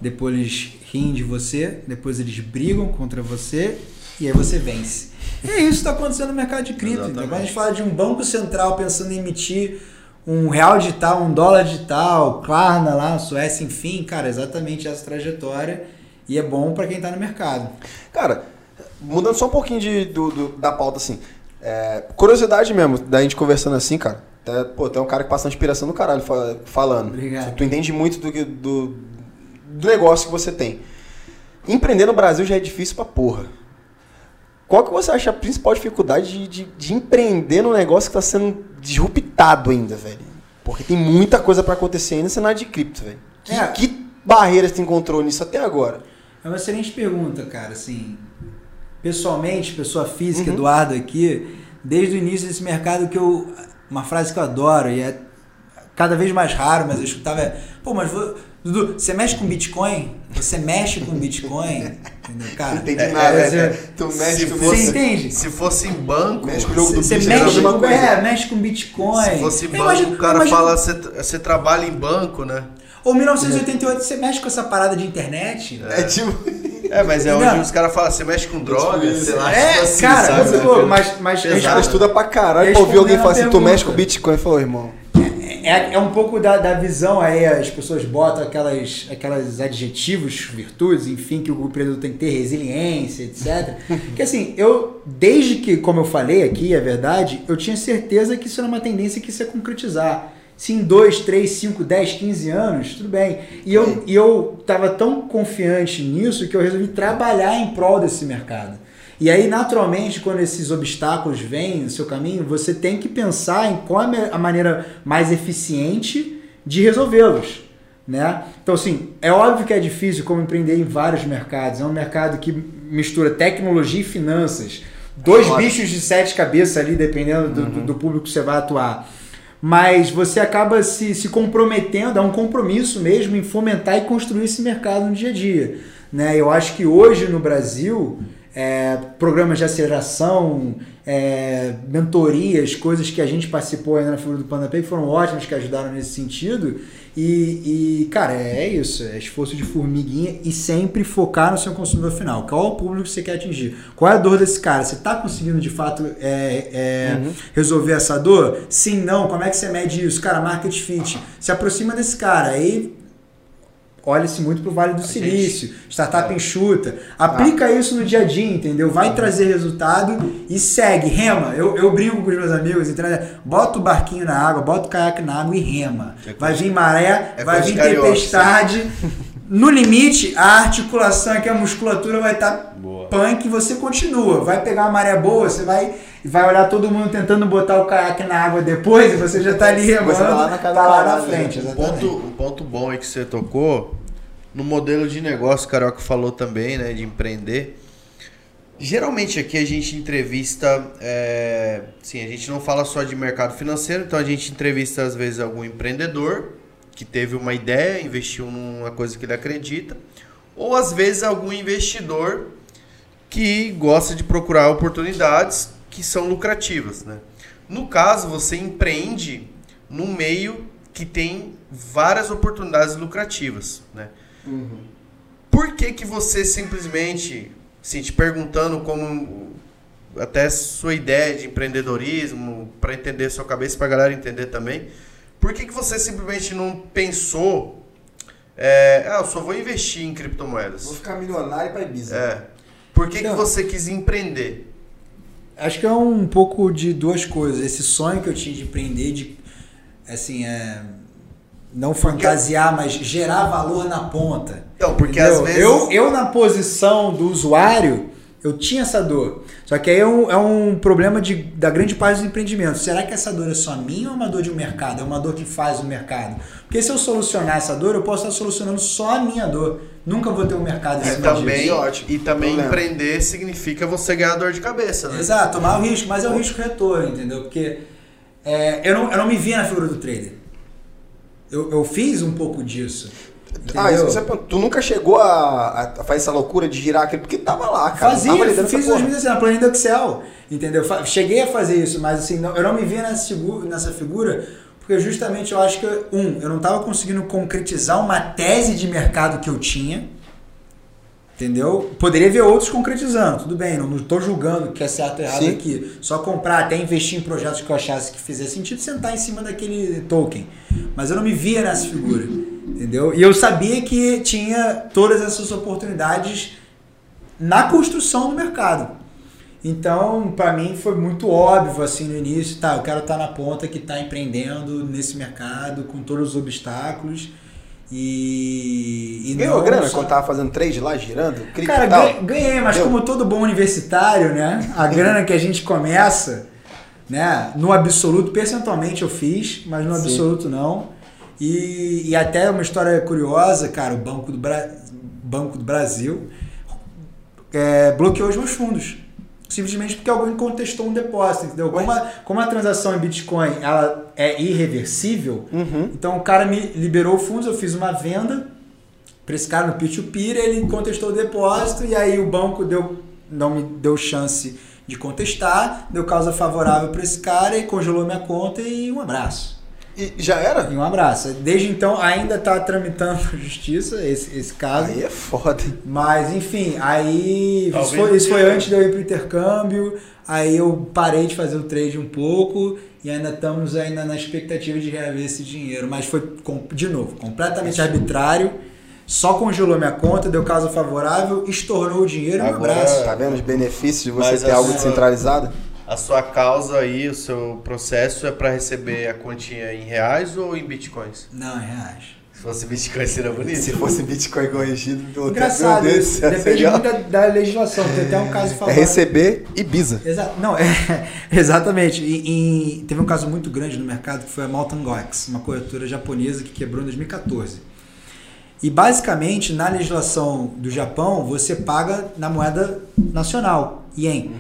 depois eles riem de você, depois eles brigam contra você e aí você vence. E é isso que está acontecendo no mercado de cripto. Então, quando a gente fala de um banco central pensando em emitir um real digital, um dólar digital, Klarna lá, Suécia, enfim, cara, exatamente essa trajetória e é bom para quem está no mercado. Cara, mudando só um pouquinho de, do, do- da pauta, assim. é, curiosidade mesmo, da gente conversando assim, cara. Até, pô, tem um cara que passa uma inspiração do caralho fa- falando. Obrigado. Tu entende muito do, que- do, do negócio que você tem. Empreender no Brasil já é difícil pra porra. Qual que você acha a principal dificuldade de, de, de empreender num negócio que tá sendo disruptado ainda, velho? Porque tem muita coisa pra acontecer ainda no cenário de cripto, velho. Que, É. que barreiras tu encontrou nisso até agora? É uma excelente pergunta, cara. Assim, pessoalmente, pessoa física, Uhum. Eduardo aqui, desde o início desse mercado que eu. Uma frase que eu adoro e é cada vez mais raro, mas eu escutava é, pô, mas vo- Dudu, você mexe com Bitcoin? Você mexe com Bitcoin? Entendeu, cara? Não entendi É, nada, é, né? Tu mexe com Você fosse- entende? Se fosse em banco, Mexe com o jogo do Você mexe, é com, coisa. é, mexe com Bitcoin. se fosse Eu banco, imagino- o cara imagino- fala, você, você trabalha em banco, né? Ou 1988, você mexe com essa parada de internet? É tipo. É, mas é Entendeu? onde os caras falam, você mexe com droga, isso. sei lá. É, tipo assim, cara, sabe? louco, mas, mas O cara estuda pra caralho pra ouvir alguém a falar assim, tu mexe com Bitcoin. Falou, irmão. É, é um pouco da, da visão aí, as pessoas botam aquelas, aquelas adjetivos, virtudes, enfim, que o empreendedor tem que ter, resiliência, etc. (laughs) que assim, eu, desde que, como eu falei aqui, é verdade, eu tinha certeza que isso era uma tendência que ia concretizar. Se em 2, 3, 5, 10, 15 anos, tudo bem. E eu, e eu tava tão confiante nisso que eu resolvi trabalhar em prol desse mercado. E aí, naturalmente, quando esses obstáculos vêm no seu caminho, você tem que pensar em qual é a maneira mais eficiente de resolvê-los. Né? Então, assim, é óbvio que é difícil como empreender em vários mercados. É um mercado que mistura tecnologia e finanças. Dois Claro. bichos de sete cabeças ali, dependendo do, do- do público que você vai atuar. Mas você acaba se, se comprometendo, é um compromisso mesmo em fomentar e construir esse mercado no dia a dia. Né? Eu acho que hoje no Brasil, é, programas de aceleração, é, mentorias, coisas que a gente participou ainda na figura do Panda Pay que foram ótimas, que ajudaram nesse sentido. E, e, cara, é isso, é esforço de formiguinha e sempre focar no seu consumidor final. Qual é o público que você quer atingir? Qual é a dor desse cara? Você está conseguindo de fato é, é, resolver essa dor? Sim, não. Como é que você mede isso? Cara, market fit. Se aproxima desse cara. Aí olha-se muito pro Vale do Silício, startup enxuta. Aplica isso no dia a dia, entendeu? Vai trazer resultado e segue, rema. Eu, eu brinco com os meus amigos, entendeu? Bota o barquinho na água, bota o caiaque na água e rema. Vai vir maré, é vai vir tempestade. (laughs) No limite, a articulação aqui, a musculatura vai estar Boa. punk e você continua. Vai pegar uma maré boa, você vai, vai olhar todo mundo tentando botar o caiaque na água depois e você já tá ali remando, Você tá lá na tá lá na frente, né? Um exatamente. ponto, um ponto bom aí que você tocou, no modelo de negócio, o Carioca falou também, né, de empreender. Geralmente aqui a gente entrevista, é, sim, a gente não fala só de mercado financeiro, então a gente entrevista às vezes algum empreendedor que teve uma ideia, investiu numa coisa que ele acredita, ou às vezes algum investidor que gosta de procurar oportunidades que são lucrativas, né? No caso, você empreende num meio que tem várias oportunidades lucrativas, né? Por que que você simplesmente, assim, te perguntando como até sua ideia de empreendedorismo, para entender sua cabeça, para a galera entender também, por que que você simplesmente não pensou, é, ah, eu só vou investir em criptomoedas? Vou ficar milionário pra Ibiza. É. Por que, que Não. você quis empreender? Acho que é um pouco de duas coisas. Esse sonho que eu tinha de empreender, de assim, é, não fantasiar, mas gerar valor na ponta. Então, porque Entendeu? às vezes. eu, eu, na posição do usuário, Eu tinha essa dor. Só que aí é um, é um problema de, da grande parte dos empreendimentos. Será que essa dor é só minha ou é uma dor de um mercado? É uma dor que faz o mercado? Porque se eu solucionar essa dor, eu posso estar solucionando só a minha dor. Nunca vou ter um mercado em E cima também, disso. ótimo. e também Problema. empreender significa você ganhar dor de cabeça, né? Exato, tomar o risco, mas é o risco retorno, entendeu? Porque é, eu, não, eu não me via na figura do trader. Eu, eu fiz um pouco disso. Ah, isso, isso é, tu nunca chegou a, a fazer essa loucura de girar aquele, porque tava lá, cara. Fazia, tava fiz porra. 2016 na planilha do Excel, entendeu? Cheguei a fazer isso, mas assim, não- eu não me via nessa, figu- nessa figura, porque justamente eu acho que, um, eu não estava conseguindo concretizar uma tese de mercado que eu tinha, entendeu? Poderia ver outros concretizando, tudo bem, não estou julgando que é certo ou errado Sim. aqui. Só comprar, até investir em projetos que eu achasse que fizesse sentido, sentar em cima daquele token. Mas eu não me via nessa figura, entendeu? E eu sabia que tinha todas essas oportunidades na construção do mercado. Então, para mim foi muito óbvio assim no início, tá, eu quero estar na ponta que está empreendendo nesse mercado com todos os obstáculos e, e Ganhou não grana só- quando tava fazendo trade lá, girando? Cara, ganhei, ganhei, mas Deu? como todo bom universitário, né? A (laughs) grana que a gente começa, né? No absoluto, percentualmente eu fiz, mas no Sim. absoluto não. E, e até uma história curiosa, cara, o Banco do, Bra- Banco do Brasil é, bloqueou os meus fundos. Simplesmente porque alguém contestou um depósito, entendeu? Como a, como a transação em Bitcoin ela é irreversível, Uhum. então o cara me liberou fundos, eu fiz uma venda para esse cara no P2P, ele contestou o depósito e aí o banco deu, não me deu chance de contestar, deu causa favorável para esse cara e congelou minha conta e um abraço. E já era? E um abraço. Desde então ainda está tramitando a justiça esse, esse caso. Aí é foda. hein? Mas, enfim, aí. Isso Talvez foi, isso foi antes de eu ir pro intercâmbio. Aí eu parei de fazer o trade um pouco. E ainda estamos ainda na expectativa de reaver esse dinheiro. Mas foi, de novo, completamente arbitrário. Só congelou minha conta, deu causa favorável, estornou o dinheiro e um abraço. Tá vendo os benefícios de você Mas ter algo sua- descentralizado? A sua causa aí, o seu processo é para receber a quantia em reais ou em bitcoins? Não, é reais. Se fosse bitcoin seria bonito. Se fosse Bitcoin corrigido, pelo Engraçado, Deus do isso depende muito da, da legislação. Tem até um caso É favorável. receber Ibiza. Exa não, é, (laughs) exatamente. E, e teve um caso muito grande no mercado que foi a Mountain Gox, uma corretora japonesa que quebrou em 2014. E basicamente, na legislação do Japão, você paga na moeda nacional, ien.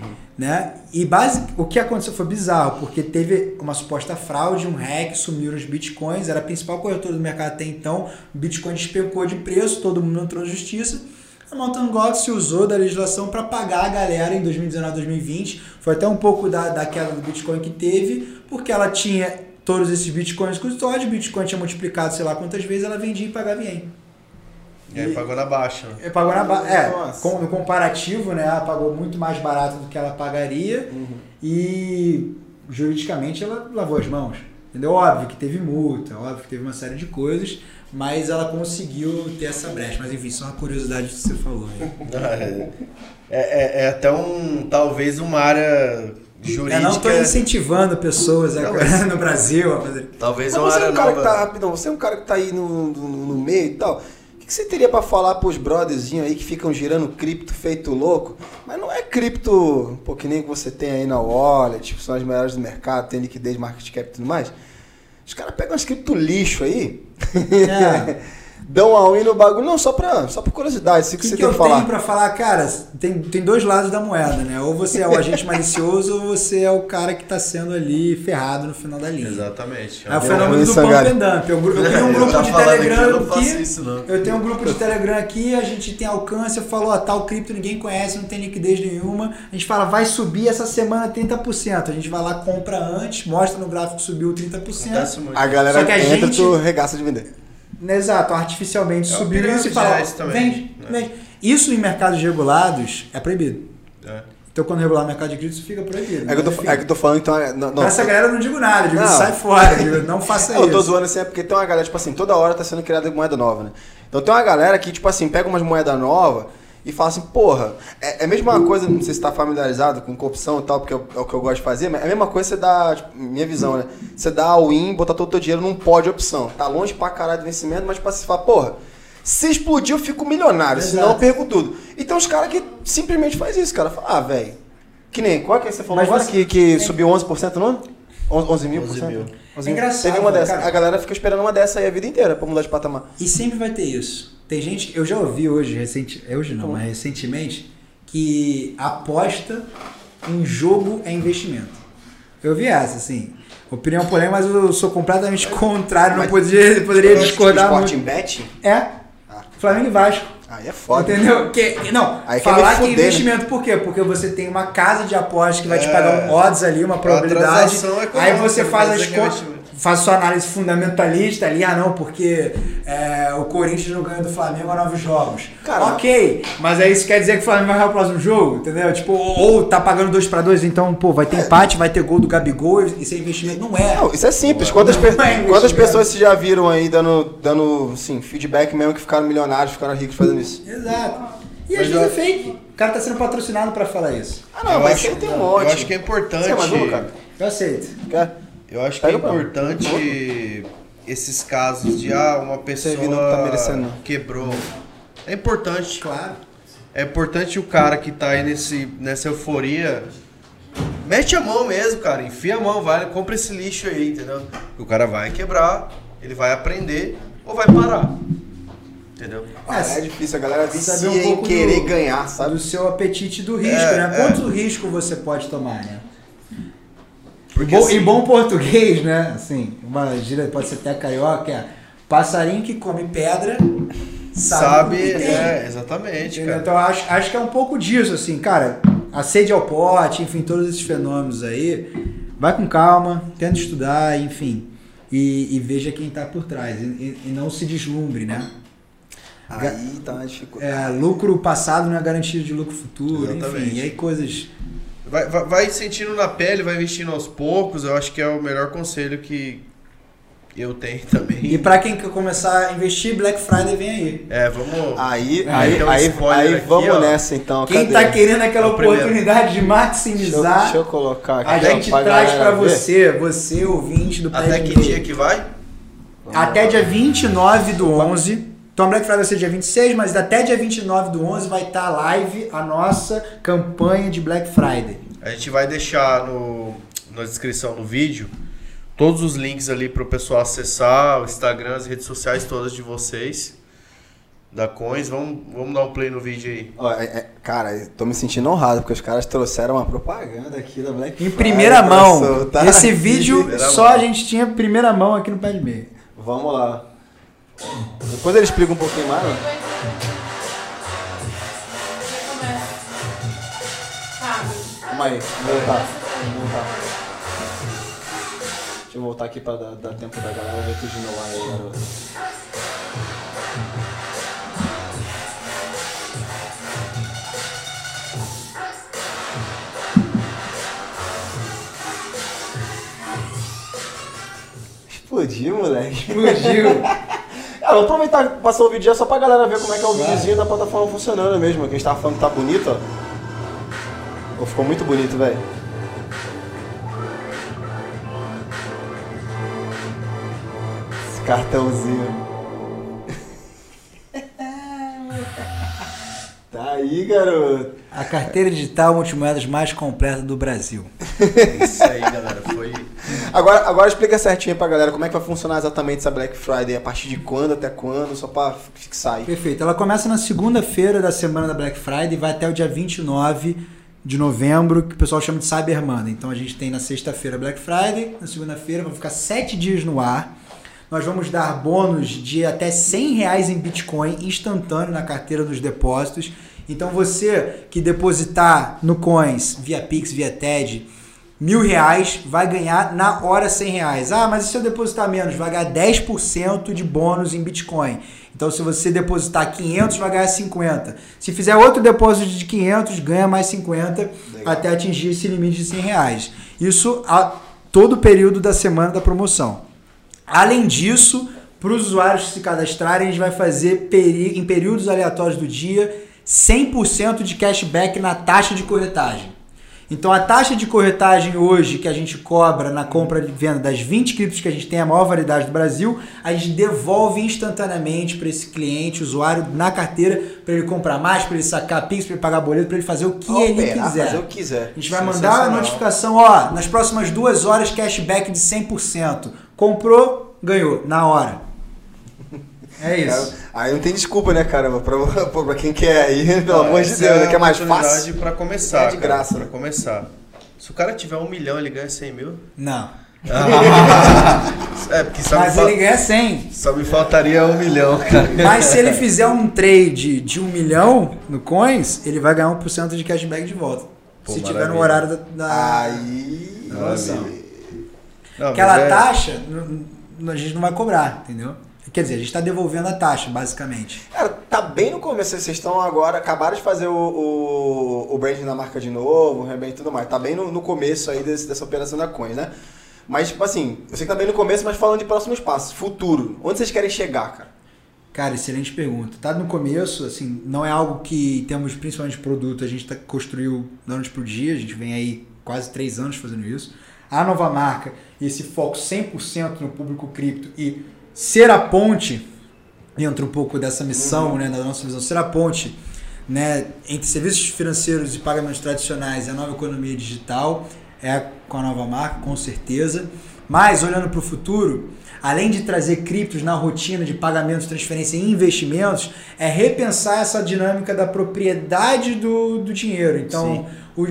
Né? E base, o que aconteceu foi bizarro, porque teve uma suposta fraude, um hack, sumiram os bitcoins, era a principal corretora do mercado até então, o bitcoin despencou de preço, todo mundo entrou na justiça. A Mountain Gox se usou da legislação para pagar a galera em 2019, 2020. Foi até um pouco da, da queda do Bitcoin que teve, porque ela tinha todos esses Bitcoins custódio, o Bitcoin tinha multiplicado sei lá quantas vezes, ela vendia e pagava em. E aí pagou na baixa. né? É, Pagou na ba- é, com- no comparativo, né? Ela pagou muito mais barato do que ela pagaria e juridicamente ela lavou as mãos. Entendeu? Óbvio que teve multa, óbvio que teve uma série de coisas, mas ela conseguiu ter essa brecha. Mas enfim, só uma curiosidade que você falou. Né? (laughs) É, é- é até um. talvez uma área jurídica. Eu não estou incentivando pessoas agora (laughs) no Brasil a fazer. Talvez Mas uma você é área um cara que nova. tá, rapidão, você é um cara que tá aí no, no, no meio e tal. O que você teria pra falar pros brotherzinhos aí que ficam girando cripto feito louco? Mas não é cripto, pô, que nem que você tem aí na wallet, tipo, são as melhores do mercado, tem liquidez, market cap e tudo mais. Os caras pegam umas cripto lixo aí, É. (laughs) dão a win no bagulho. Não, só pra, só por curiosidade, isso O que, que, você que tem eu que falar. tenho pra falar? Cara, tem, tem dois lados da moeda, né? Ou você é o agente malicioso ou você é o cara que tá sendo ali ferrado no final da linha. Exatamente. É o fenômeno do pump and dump. Eu, eu (laughs) tenho um grupo de falando aqui, Telegram eu não faço aqui. isso, não. Eu tenho um grupo de Telegram aqui, a gente tem alcance, eu falo, ó, tal cripto ninguém conhece, não tem liquidez nenhuma. A gente fala, vai subir essa semana 30%. A gente vai lá, compra antes, mostra no gráfico que subiu 30%. Acontece muito. A galera Só que a entra, gente- tu regaça de vender. Exato, artificialmente É o subiu isso e pirâmide, fala, isso também, vende, né? vende. Isso em mercados regulados é proibido. É. Então quando regular o mercado de cripto, isso fica proibido. É que eu tô, enfim, é que eu tô falando, então. é- Não, não, pra essa galera eu não digo nada, eu digo, Não. sai fora, eu digo, não faça (laughs) Eu isso. tô zoando assim, é porque tem uma galera, tipo assim, toda hora tá sendo criada moeda nova, né? Então tem uma galera que, tipo assim, pega umas moedas novas e fala assim, porra, é, é a mesma coisa, não sei se tá familiarizado com corrupção e tal, porque é o, é o que eu gosto de fazer, mas é a mesma coisa você dá, tipo, minha visão, né? Você dá a win, botar todo o teu dinheiro num pó de opção. Tá longe pra caralho do vencimento, mas tipo assim, você fala, porra, Se explodir, eu fico milionário, Exato. senão eu perco tudo. E tem uns caras que simplesmente faz isso, cara. Fala, ah, velho. Que nem, qual é que você falou Mas agora? você- Que, que subiu 11% no ano? 11 mil por 11 mil. cento? 11 É mil. engraçado, Teve uma dessa. cara. A galera fica esperando uma dessa aí a vida inteira pra mudar de patamar. E sempre vai ter isso. Tem gente, eu já ouvi hoje, recente, hoje não, mas recentemente, que aposta em jogo é investimento. Eu vi essa, assim. Opinião polêmica, mas eu sou completamente contrário, não Mas- poderia, poderia discordar muito. em bet? É, Flamengo e Vasco. Aí é foda. Entendeu? Que, não, Aí falar que é fuder, né? investimento, por quê? Porque você tem uma casa de apostas que vai te É. pagar um odds ali, uma probabilidade. econômica, Aí você não faz as é contas, faz sua análise fundamentalista ali, ah não, porque é, o Corinthians não ganha do Flamengo há nove jogos. Cara, ok, mas aí isso quer dizer que o Flamengo vai ganhar o próximo jogo, entendeu? Tipo, ou, tá pagando dois pra dois, então, pô, vai ter empate, vai ter gol do Gabigol, isso é investimento. Não é. Não, isso é simples. Quantas, pe- Não é quantas pessoas vocês já viram aí dando, dando assim, feedback mesmo que ficaram milionários, ficaram ricos fazendo isso? Exato. E às vezes é fake. O cara tá sendo patrocinado pra falar isso. Ah, não, Eu mas acho- sempre tem um monte. Eu acho que é importante. Você é cara? Eu aceito. Quer? Eu acho que é importante esses casos de ah, uma pessoa tá quebrou. É importante. Claro. É importante o cara que tá aí nesse, nessa euforia. Mete a mão mesmo, cara. Enfia a mão, vai, compra esse lixo aí, entendeu? O cara vai quebrar, ele vai aprender ou vai parar. Entendeu? Ah, é difícil, a galera vicia Saber um em pouco querer do- ganhar, sabe? do seu apetite do risco, É, né? é. Quanto risco você pode tomar, né? Porque, Bom- assim, Em bom português, né? Assim, uma gíria pode ser até carioca, é passarinho que come pedra sabe, sabe, é, exatamente. Então acho, acho que é um pouco disso, assim, cara. A sede ao pote, enfim, todos esses fenômenos aí. Vai com calma, tenta estudar, enfim. E, e veja quem tá por trás. E, e- e não se deslumbre, né? Aí tá uma dificuldade. É, lucro passado não é garantia de lucro futuro, Exatamente. enfim. E aí coisas. Vai, vai, vai sentindo na pele, vai investindo aos poucos. Eu acho que é o melhor conselho que eu tenho (laughs) também. E pra quem quer começar a investir, Black Friday vem aí. É, vamos. Aí, É, aí, um aí, aí aqui, vamos ó. nessa então. Quem cadê? tá querendo aquela É o primeiro. oportunidade de Deixa eu, maximizar, deixa eu colocar aqui. a ó, gente pra traz ver. você, você ouvinte do Até que dia que vai? Até dia 29 do 11. Então Black Friday vai ser dia 26, mas até dia 29 do 11 vai estar live a nossa campanha de Black Friday. A gente vai deixar no, na descrição do vídeo todos os links ali pro pessoal acessar o Instagram, as redes sociais todas de vocês. Da Coins. Vamos, vamos dar um play no vídeo aí. Ó, é- é- cara, eu tô me sentindo honrado, porque os caras trouxeram uma propaganda aqui da Black Em primeira mão. soltar Esse aqui. vídeo Primeira só mão. a gente tinha primeira mão aqui no pé de meia. Vamos lá. Depois ele explica um pouquinho mais, né? Calma aí, vou voltar. Vou voltar. Deixa eu voltar aqui pra dar, dar tempo da galera ver tudo de novo aí, garoto. Explodiu, moleque. Explodiu. (laughs) Ah, vou aproveitar que passou o vídeo já só pra galera ver como é que é o videozinho da plataforma funcionando mesmo. Que a gente tava falando que tá bonito, ó. Ficou muito bonito, velho. Esse cartãozinho. Tá aí, garoto. A carteira digital multimoedas mais completa do Brasil. É isso aí, galera. Foi. Agora, agora explica certinho pra galera como é que vai funcionar exatamente essa Black Friday. A partir de quando, até quando, só pra fixar aí. Perfeito. Ela começa na segunda-feira da semana da Black Friday e vai até o dia 29 de novembro, que o pessoal chama de Cyber Monday. Então a gente tem na sexta-feira Black Friday, na segunda-feira vão ficar sete dias no ar. Nós vamos dar bônus de até 100 reais em Bitcoin instantâneo na carteira dos depósitos. Então você que depositar no Coins via Pix, via TED, mil reais, vai ganhar na hora 100 reais. Ah, mas e se eu depositar menos? Vai ganhar 10% de bônus em Bitcoin. Então, se você depositar 500, vai ganhar 50. Se fizer outro depósito de 500, ganha mais 50 Legal. até atingir esse limite de 100 reais. Isso a todo o período da semana da promoção. Além disso, para os usuários se cadastrarem, a gente vai fazer peri- em períodos aleatórios do dia 100% de cashback na taxa de corretagem. Então a taxa de corretagem hoje que a gente cobra na compra e venda das 20 criptos que a gente tem, a maior variedade do Brasil, a gente devolve instantaneamente para esse cliente, usuário, na carteira, para ele comprar mais, para ele sacar Pix, para ele pagar boleto, para ele fazer o que ele quiser. Fazer o que quiser. A gente vai mandar a notificação, ó, nas próximas duas horas cashback de 100%. Comprou, ganhou, na hora. (laughs) É isso. Aí não tem desculpa, né, caramba? Pra, (laughs) pra, pra quem quer aí, (laughs) pelo Não, amor de essa Deus, é né? Que é mais fácil. pra começar, É de cara, graça, Pra né? começar. Se o cara tiver um milhão, ele ganha 100 mil? Não. É, porque só, Mas me, ele ganha 100. só me faltaria um milhão, cara. Mas se ele fizer um trade de um milhão no Coins, ele vai ganhar 1% de cashback de volta. Pô, se tiver no maravilha. horário da, da Aí. promoção. Não, Aquela é- taxa, a gente não vai cobrar, entendeu? Quer dizer, a gente está devolvendo a taxa, basicamente. Cara, tá bem no começo. Vocês estão agora, acabaram de fazer o, o, o branding da marca de novo, o rebrand e tudo mais. Tá bem no, no começo aí desse- dessa operação da Coins, né? Mas, tipo assim, eu sei que tá bem no começo, mas falando de próximos passos, futuro. Onde vocês querem chegar, cara? Cara, excelente pergunta. Tá no começo, assim, não é algo que temos principalmente produto, a gente tá, construiu da noite pro dia, a gente vem aí quase três anos fazendo isso. A nova marca, esse foco 100% no público cripto e ser a ponte, entra um pouco dessa missão, né, da nossa visão, ser a ponte né, entre serviços financeiros e pagamentos tradicionais e a nova economia digital, é com a nova marca, com certeza. Mas, olhando para o futuro, além de trazer criptos na rotina de pagamentos, transferência e investimentos, é repensar essa dinâmica da propriedade do, do dinheiro. Então, o,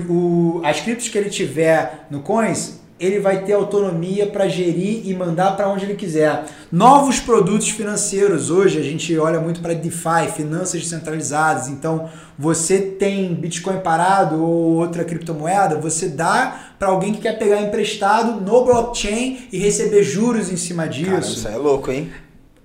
o- as criptos que ele tiver no Coins, ele vai ter autonomia para gerir e mandar para onde ele quiser. Novos produtos financeiros. Hoje a gente olha muito para DeFi, finanças descentralizadas. Então, você tem Bitcoin parado ou outra criptomoeda, você dá para alguém que quer pegar emprestado no blockchain e receber juros em cima Cara, disso. isso é louco, hein?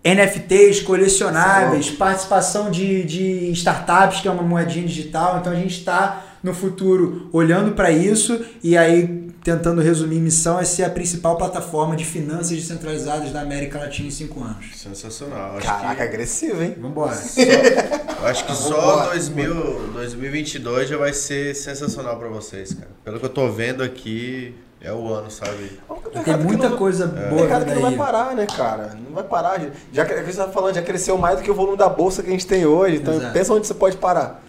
NFTs, colecionáveis, participação de, de startups, que é uma moedinha digital. Então a gente está no futuro olhando para isso e aí tentando resumir, missão é ser a principal plataforma de finanças descentralizadas da América Latina em cinco anos. Sensacional. Acho Caraca, que, agressivo, hein? Vamos embora. eu acho que só Vambora. 2000, 2022 já vai ser sensacional pra vocês, cara. Pelo que eu tô vendo aqui, é o ano, sabe? Tem muita coisa É. boa mercado que não vai parar, né, cara? Não vai parar. Já que a gente tá falando, já cresceu mais do que o volume da bolsa que a gente tem hoje. Então Exato. pensa onde você pode parar.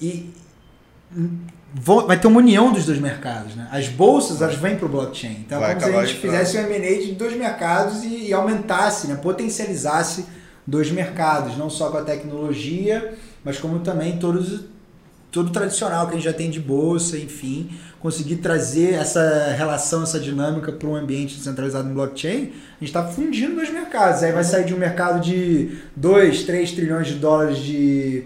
E vão- vai ter uma união dos dois mercados, né? As bolsas, elas vêm para o blockchain. Então Vai é como se a gente fizesse um M&A de dois mercados e, e aumentasse, né? potencializasse dois mercados, não só com a tecnologia, mas como também todos todo o tradicional que a gente já tem de bolsa, enfim, conseguir trazer essa relação, essa dinâmica para um ambiente descentralizado no blockchain, a gente está fundindo dois mercados. Aí vai sair de um mercado de 2, 3 trilhões de dólares de,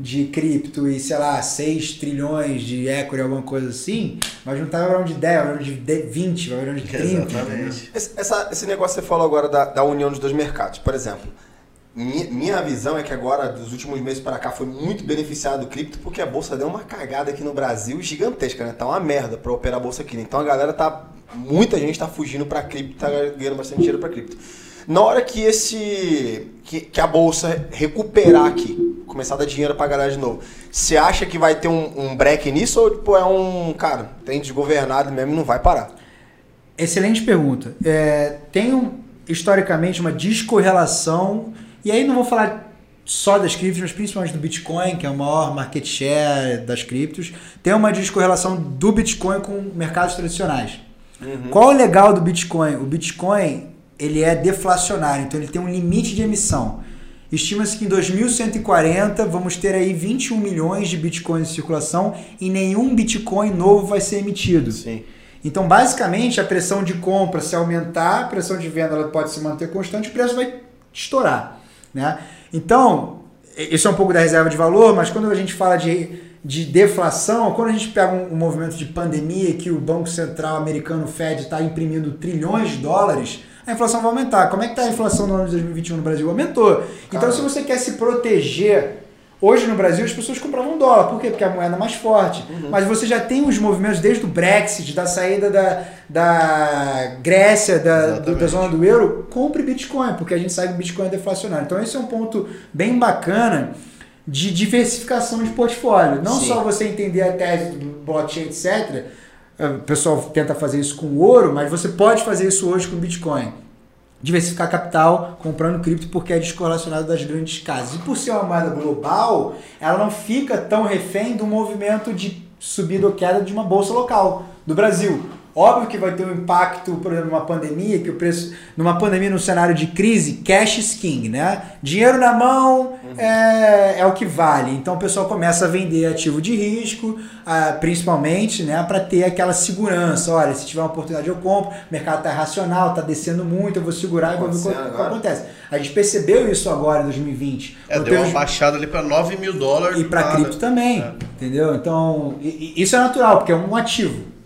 de cripto e, sei lá, 6 trilhões de equity, alguma coisa assim, vai juntar vai virar um de 10, vai virar um de 10, 20, vai virar um de 30. Exatamente. Esse, essa- esse negócio que você falou agora da, da união dos dois mercados, por exemplo. Minha, minha visão é que agora, dos últimos meses para cá, foi muito beneficiado o cripto, porque a bolsa deu uma cagada aqui no Brasil gigantesca, né? Tá uma merda para operar a bolsa aqui. né? Então a galera tá. Muita gente tá fugindo para cripto, tá ganhando bastante dinheiro para cripto. Na hora que esse. Que, que a bolsa recuperar aqui, começar a dar dinheiro pra galera de novo, você acha que vai ter um, um break nisso ou tipo, é um. Cara, tem desgovernado mesmo e não vai parar? Excelente pergunta. É, tem um- historicamente uma descorrelação, e aí não vou falar só das criptos, mas principalmente do Bitcoin, que é o maior market share das criptos, tem uma descorrelação do Bitcoin com mercados tradicionais. Qual o legal do Bitcoin? O Bitcoin ele é deflacionário, então ele tem um limite de emissão. Estima-se que em 2140 vamos ter aí 21 milhões de bitcoins em circulação e nenhum bitcoin novo vai ser emitido. Sim. Então, basicamente, a pressão de compra se aumentar, a pressão de venda ela pode se manter constante, o preço vai estourar. Né? Então, isso é um pouco da reserva de valor, mas quando a gente fala de, de deflação, quando a gente pega um, um movimento de pandemia que o Banco Central americano, Fed, está imprimindo trilhões de dólares, a inflação vai aumentar. Como é que está a inflação no ano de 2021 no Brasil? Aumentou. Então, se você quer se proteger Hoje no Brasil as pessoas compravam dólar. Por quê? Porque a moeda é mais forte. Mas você já tem os movimentos desde o Brexit, da saída da, da Grécia, da, do- da zona do euro. Compre Bitcoin, porque a gente sabe que o Bitcoin é deflacionário. Então esse é um ponto bem bacana de diversificação de portfólio. Não Sim. só você entender a tese do blockchain, etc. O pessoal tenta fazer isso com ouro, mas você pode fazer isso hoje com Bitcoin. Diversificar capital comprando cripto porque é descorrelacionado das grandes casas. E por ser uma moeda global, ela não fica tão refém do movimento de subida ou queda de uma bolsa local do Brasil. Óbvio que vai ter um impacto, por exemplo, numa pandemia, que o preço. Numa pandemia, num cenário de crise, cash is king, né? Dinheiro na mão é, é o que vale. Então o pessoal começa a vender ativo de risco, ah, principalmente, né? Para ter aquela segurança. Olha, se tiver uma oportunidade eu compro, o mercado tá racional, tá descendo muito, eu vou segurar e vou ver o que, acontece. A gente percebeu isso agora em 2020. É, deu uma baixada ali pra 9 mil dólares. e para cripto também, É. entendeu? Então, isso é natural, porque é um ativo.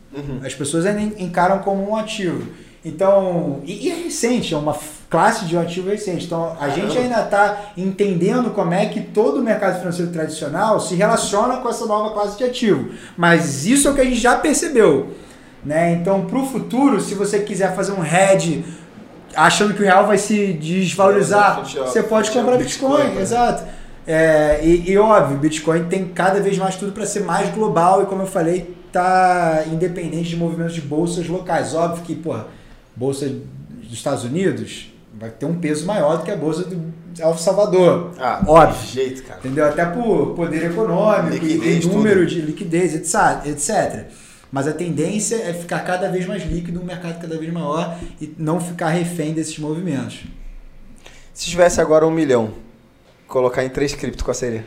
As pessoas encaram como um ativo. Então, e, e é recente, é uma classe de um ativo recente. Então, a gente ainda está entendendo como é que todo o mercado financeiro tradicional se relaciona com essa nova classe de ativo. Mas isso é o que a gente já percebeu. Né? Então, para o futuro, se você quiser fazer um hedge achando que o real vai se desvalorizar, ao- você pode comprar Bitcoin, Bitcoin, né? exato. É, e, e óbvio, Bitcoin tem cada vez mais tudo para ser mais global e como eu falei, tá independente de movimentos de bolsas locais. Óbvio que, porra, bolsa dos Estados Unidos vai ter um peso maior do que a bolsa do El Salvador. Ah, Óbvio. de jeito, cara. Entendeu? Até por poder econômico, Liquidez, número de liquidez, etc, etc. Mas a tendência é ficar cada vez mais líquido, um mercado cada vez maior e não ficar refém desses movimentos. Se tivesse agora um milhão, colocar em três cripto, qual seria?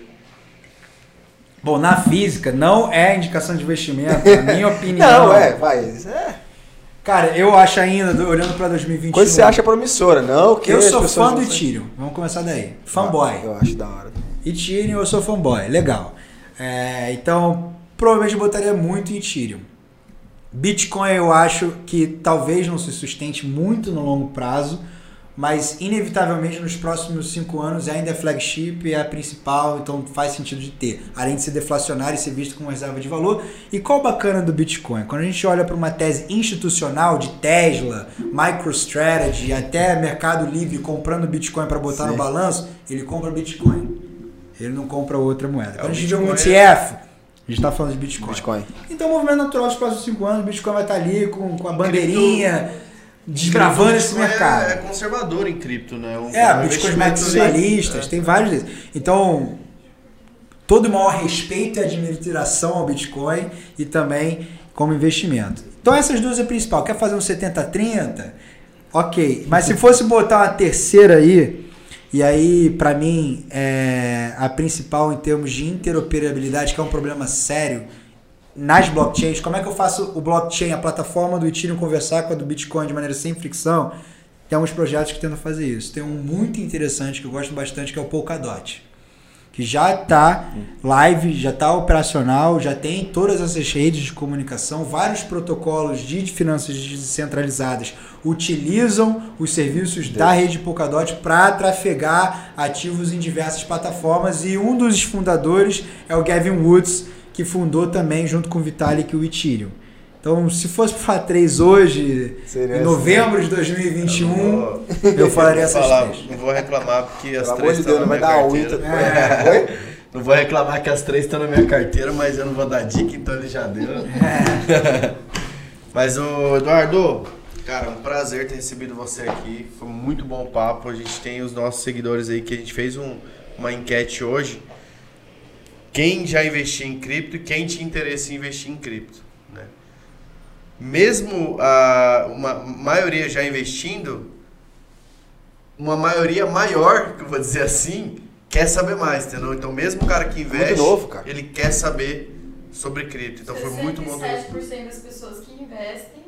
Bom, na física não é indicação de investimento, na (laughs) minha opinião. Não, é, vai. É. Cara, eu acho ainda, do- olhando pra 2021. Coisa que você acha promissora, não que Eu sou fã do. Ethereum. Vamos começar daí. Fanboy. Eu acho da hora. Ethereum, eu sou fanboy. Legal. É, então, provavelmente eu botaria muito em Ethereum. Bitcoin eu acho que talvez não se sustente muito no longo prazo, mas inevitavelmente nos próximos cinco anos ainda é flagship, é a principal, então faz sentido de ter. Além de ser deflacionário e ser visto como reserva de valor. E qual o bacana do Bitcoin? Quando a gente olha para uma tese institucional de Tesla, MicroStrategy, até Mercado Livre comprando Bitcoin para botar no balanço, ele compra Bitcoin. Ele não compra outra moeda. Quando o a gente vê um ETF, a gente está falando de Bitcoin. Bitcoin. Então, o movimento natural dos próximos cinco anos, o Bitcoin vai estar ali com, com a bandeirinha, desbravando esse Bitcoin mercado. É, é conservador em cripto, né? Um, É, um Bitcoins investimento maximalistas, ali. tem vários desses. Então, todo o maior respeito e admiração ao Bitcoin e também como investimento. Então, essas duas é a principal. Quer fazer um 70-30? Ok. Mas se fosse botar uma terceira aí, e aí, para mim, é a principal em termos de interoperabilidade, que é um problema sério nas blockchains, como é que eu faço o blockchain, a plataforma do Ethereum conversar com a do Bitcoin de maneira sem fricção? Tem alguns projetos que tentam fazer isso. Tem um muito interessante que eu gosto bastante, que é o Polkadot. Que já está live, já está operacional, já tem todas essas redes de comunicação, vários protocolos de finanças descentralizadas utilizam os serviços da rede Polkadot para trafegar ativos em diversas plataformas e um dos fundadores é o Gavin Woods, que fundou também junto com o Vitalik o Ethereum. Então, se fosse para falar três hoje, Seria em assim. novembro de 2021, Vou- eu falaria (laughs) essas falar, três. não vou reclamar porque as Pelo três estão Deus, na não vai minha dar carteira. unha. (laughs) É. (laughs) Não vou reclamar que as três estão na minha carteira, mas eu não vou dar dica, então ele já deu. mas o Eduardo, cara, um prazer ter recebido você aqui. Foi muito bom o papo. A gente tem os nossos seguidores aí que a gente fez um- uma enquete hoje. Quem já investiu em cripto e quem tinha interesse em investir em cripto, né? Mesmo a uma maioria já investindo, uma maioria maior, que eu vou dizer assim, quer saber mais, entendeu? Então, mesmo o cara que investe, novo, cara. ele quer saber sobre cripto. Então, foi muito bom. ter você. 67% das pessoas que investem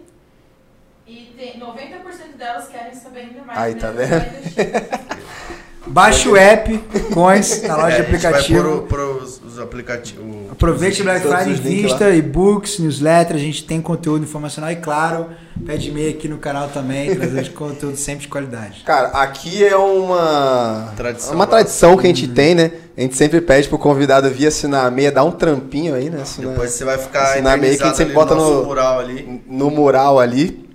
e tem 90% delas querem saber ainda mais. Aí, tá vendo? (laughs) Baixe o app, Coins, na loja É, de a gente vai aplicativo. pôr o- pôr os, os aplicativos. Aproveite o Black Friday, invista, e-books, newsletter, a gente tem conteúdo informacional e claro, pede e-mail aqui no canal também, trazendo (laughs) conteúdo sempre de qualidade. Cara, aqui é uma Tradição uma tradição que a gente tem, né? A gente sempre pede pro convidado vir assinar a meia, dar um trampinho aí, né? Assinar- Depois você vai ficar Assinar meio que a gente sempre bota nosso no- mural ali. no mural ali.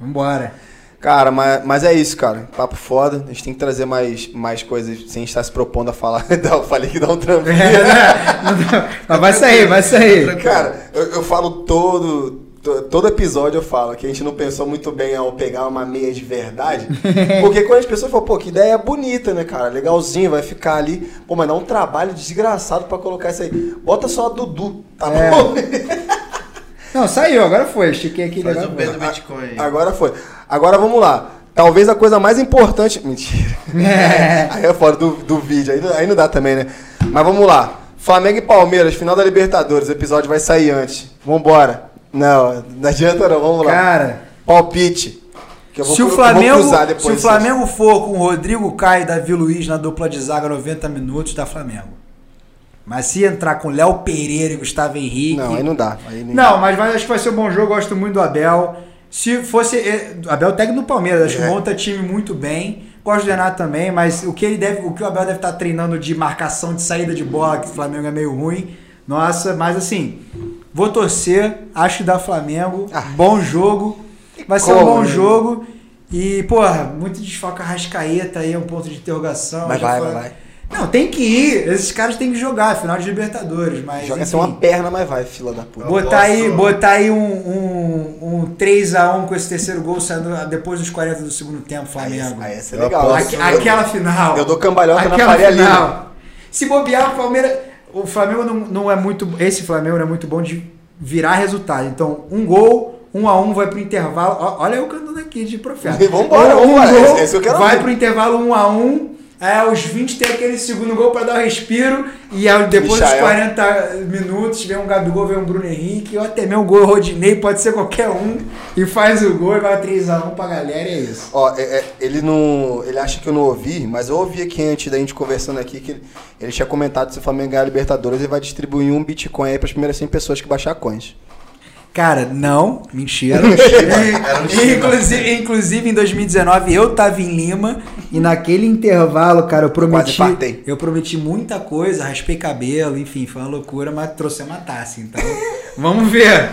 Vambora. Cara, mas, mas é isso, cara. Papo foda. A gente tem que trazer mais, mais coisas sem estar se propondo a falar. (laughs) Eu falei que dá um trampinho. É, né? Não Mas vai sair, vai sair. Cara, eu, eu falo todo. to- Todo episódio eu falo que a gente não pensou muito bem ao pegar uma meia de verdade. (laughs) Porque quando as pessoas falam, pô, que ideia bonita, né, cara? Legalzinho, vai ficar ali. Pô, mas dá um trabalho desgraçado pra colocar isso aí. Bota só a Dudu, tá É. bom? Não, saiu, agora foi. Estiquei aqui Faz agora o B do Bitcoin. Agora foi. Agora vamos lá. Talvez a coisa mais importante. (laughs) Mentira. É. Aí é fora do, do vídeo, aí, não- aí não dá também, né? Mas vamos lá. Flamengo e Palmeiras, final da Libertadores. O episódio vai sair antes. Vambora. Não, não adianta não, vamos lá. Cara, Palpite. Vou, se o Flamengo, se o disso. Flamengo for com o Rodrigo Caio e Davi Luiz na dupla de zaga 90 minutos, dá Flamengo. Mas se entrar com Léo Pereira e Gustavo Henrique. Não, aí não dá. Aí Não, mas vai- acho que vai ser um bom jogo. Gosto muito do Abel. Se fosse. eh, Abel técnico do Palmeiras, acho que É. monta time muito bem. Gosto do Renato também, mas o que ele deve, o que o Abel deve estar treinando de marcação de saída de bola, que o Flamengo é meio ruim. Nossa, mas assim, vou torcer, acho que dá Flamengo. Ah. Bom jogo. Vai ser um bom né? jogo. E, porra, muito desfoca Rascaeta aí, é um ponto de interrogação. Mas vai, vai, vai. Não, tem que ir. Esses caras têm que jogar, final de Libertadores. Mas, Joga enfim. ser uma perna, mas vai, fila da puta. Botar posso- aí, botar aí um, um, um 3x1 com esse terceiro gol saindo depois dos 40 do segundo tempo, Flamengo. Aí essa é legal. Aque- aquela final. Eu dou cambalhota na Aquela Faria Lima. final. Se bobear, o Palmeiras. O Flamengo não, não é muito. Esse Flamengo não é muito bom de virar resultado. Então, um gol, um a um vai pro intervalo. Olha eu cantando aqui de profeta. (laughs) Vambora, um, vambora. gol, Esse- esse eu quero vai ver. pro intervalo um a um. Aí aos 20 tem aquele segundo gol pra dar o respiro. E aí, depois dos Michael. 40 minutos, vem um Gabigol, vem um Bruno Henrique, ou até mesmo um gol Rodinei, pode ser qualquer um. E faz o gol e vai 3x1 pra galera, e é isso. Ó, é- é, ele não. Ele acha que eu não ouvi, mas eu ouvi aqui antes da gente conversando aqui que ele, ele tinha comentado que se o Flamengo ganhar a Libertadores, ele vai distribuir um Bitcoin aí para as primeiras 100 pessoas que baixar coins. Cara, não, mentira. Era um Shiba. inclusive, inclusive, em 2019 eu tava em Lima e naquele intervalo, cara, eu prometi. Quase partei. Eu prometi muita coisa, raspei cabelo, enfim, foi uma loucura, mas trouxe uma taça, então. (laughs) vamos ver.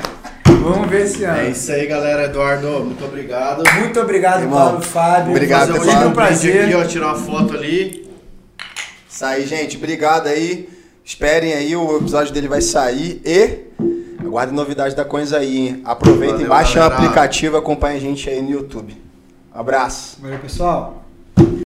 Vamos ver esse ano. É isso aí, galera. Eduardo, muito obrigado. Muito obrigado, Irmão, Paulo Fábio. obrigado. Foi um prazer. aqui, ó, tirar uma foto ali. Isso aí, gente. Obrigado aí. Esperem aí, o episódio dele vai sair e aguardem novidades da Coins aí, hein? Aproveitem, Valeu, baixem o aplicativo e acompanhem a gente aí no YouTube. Abraço. Valeu, pessoal.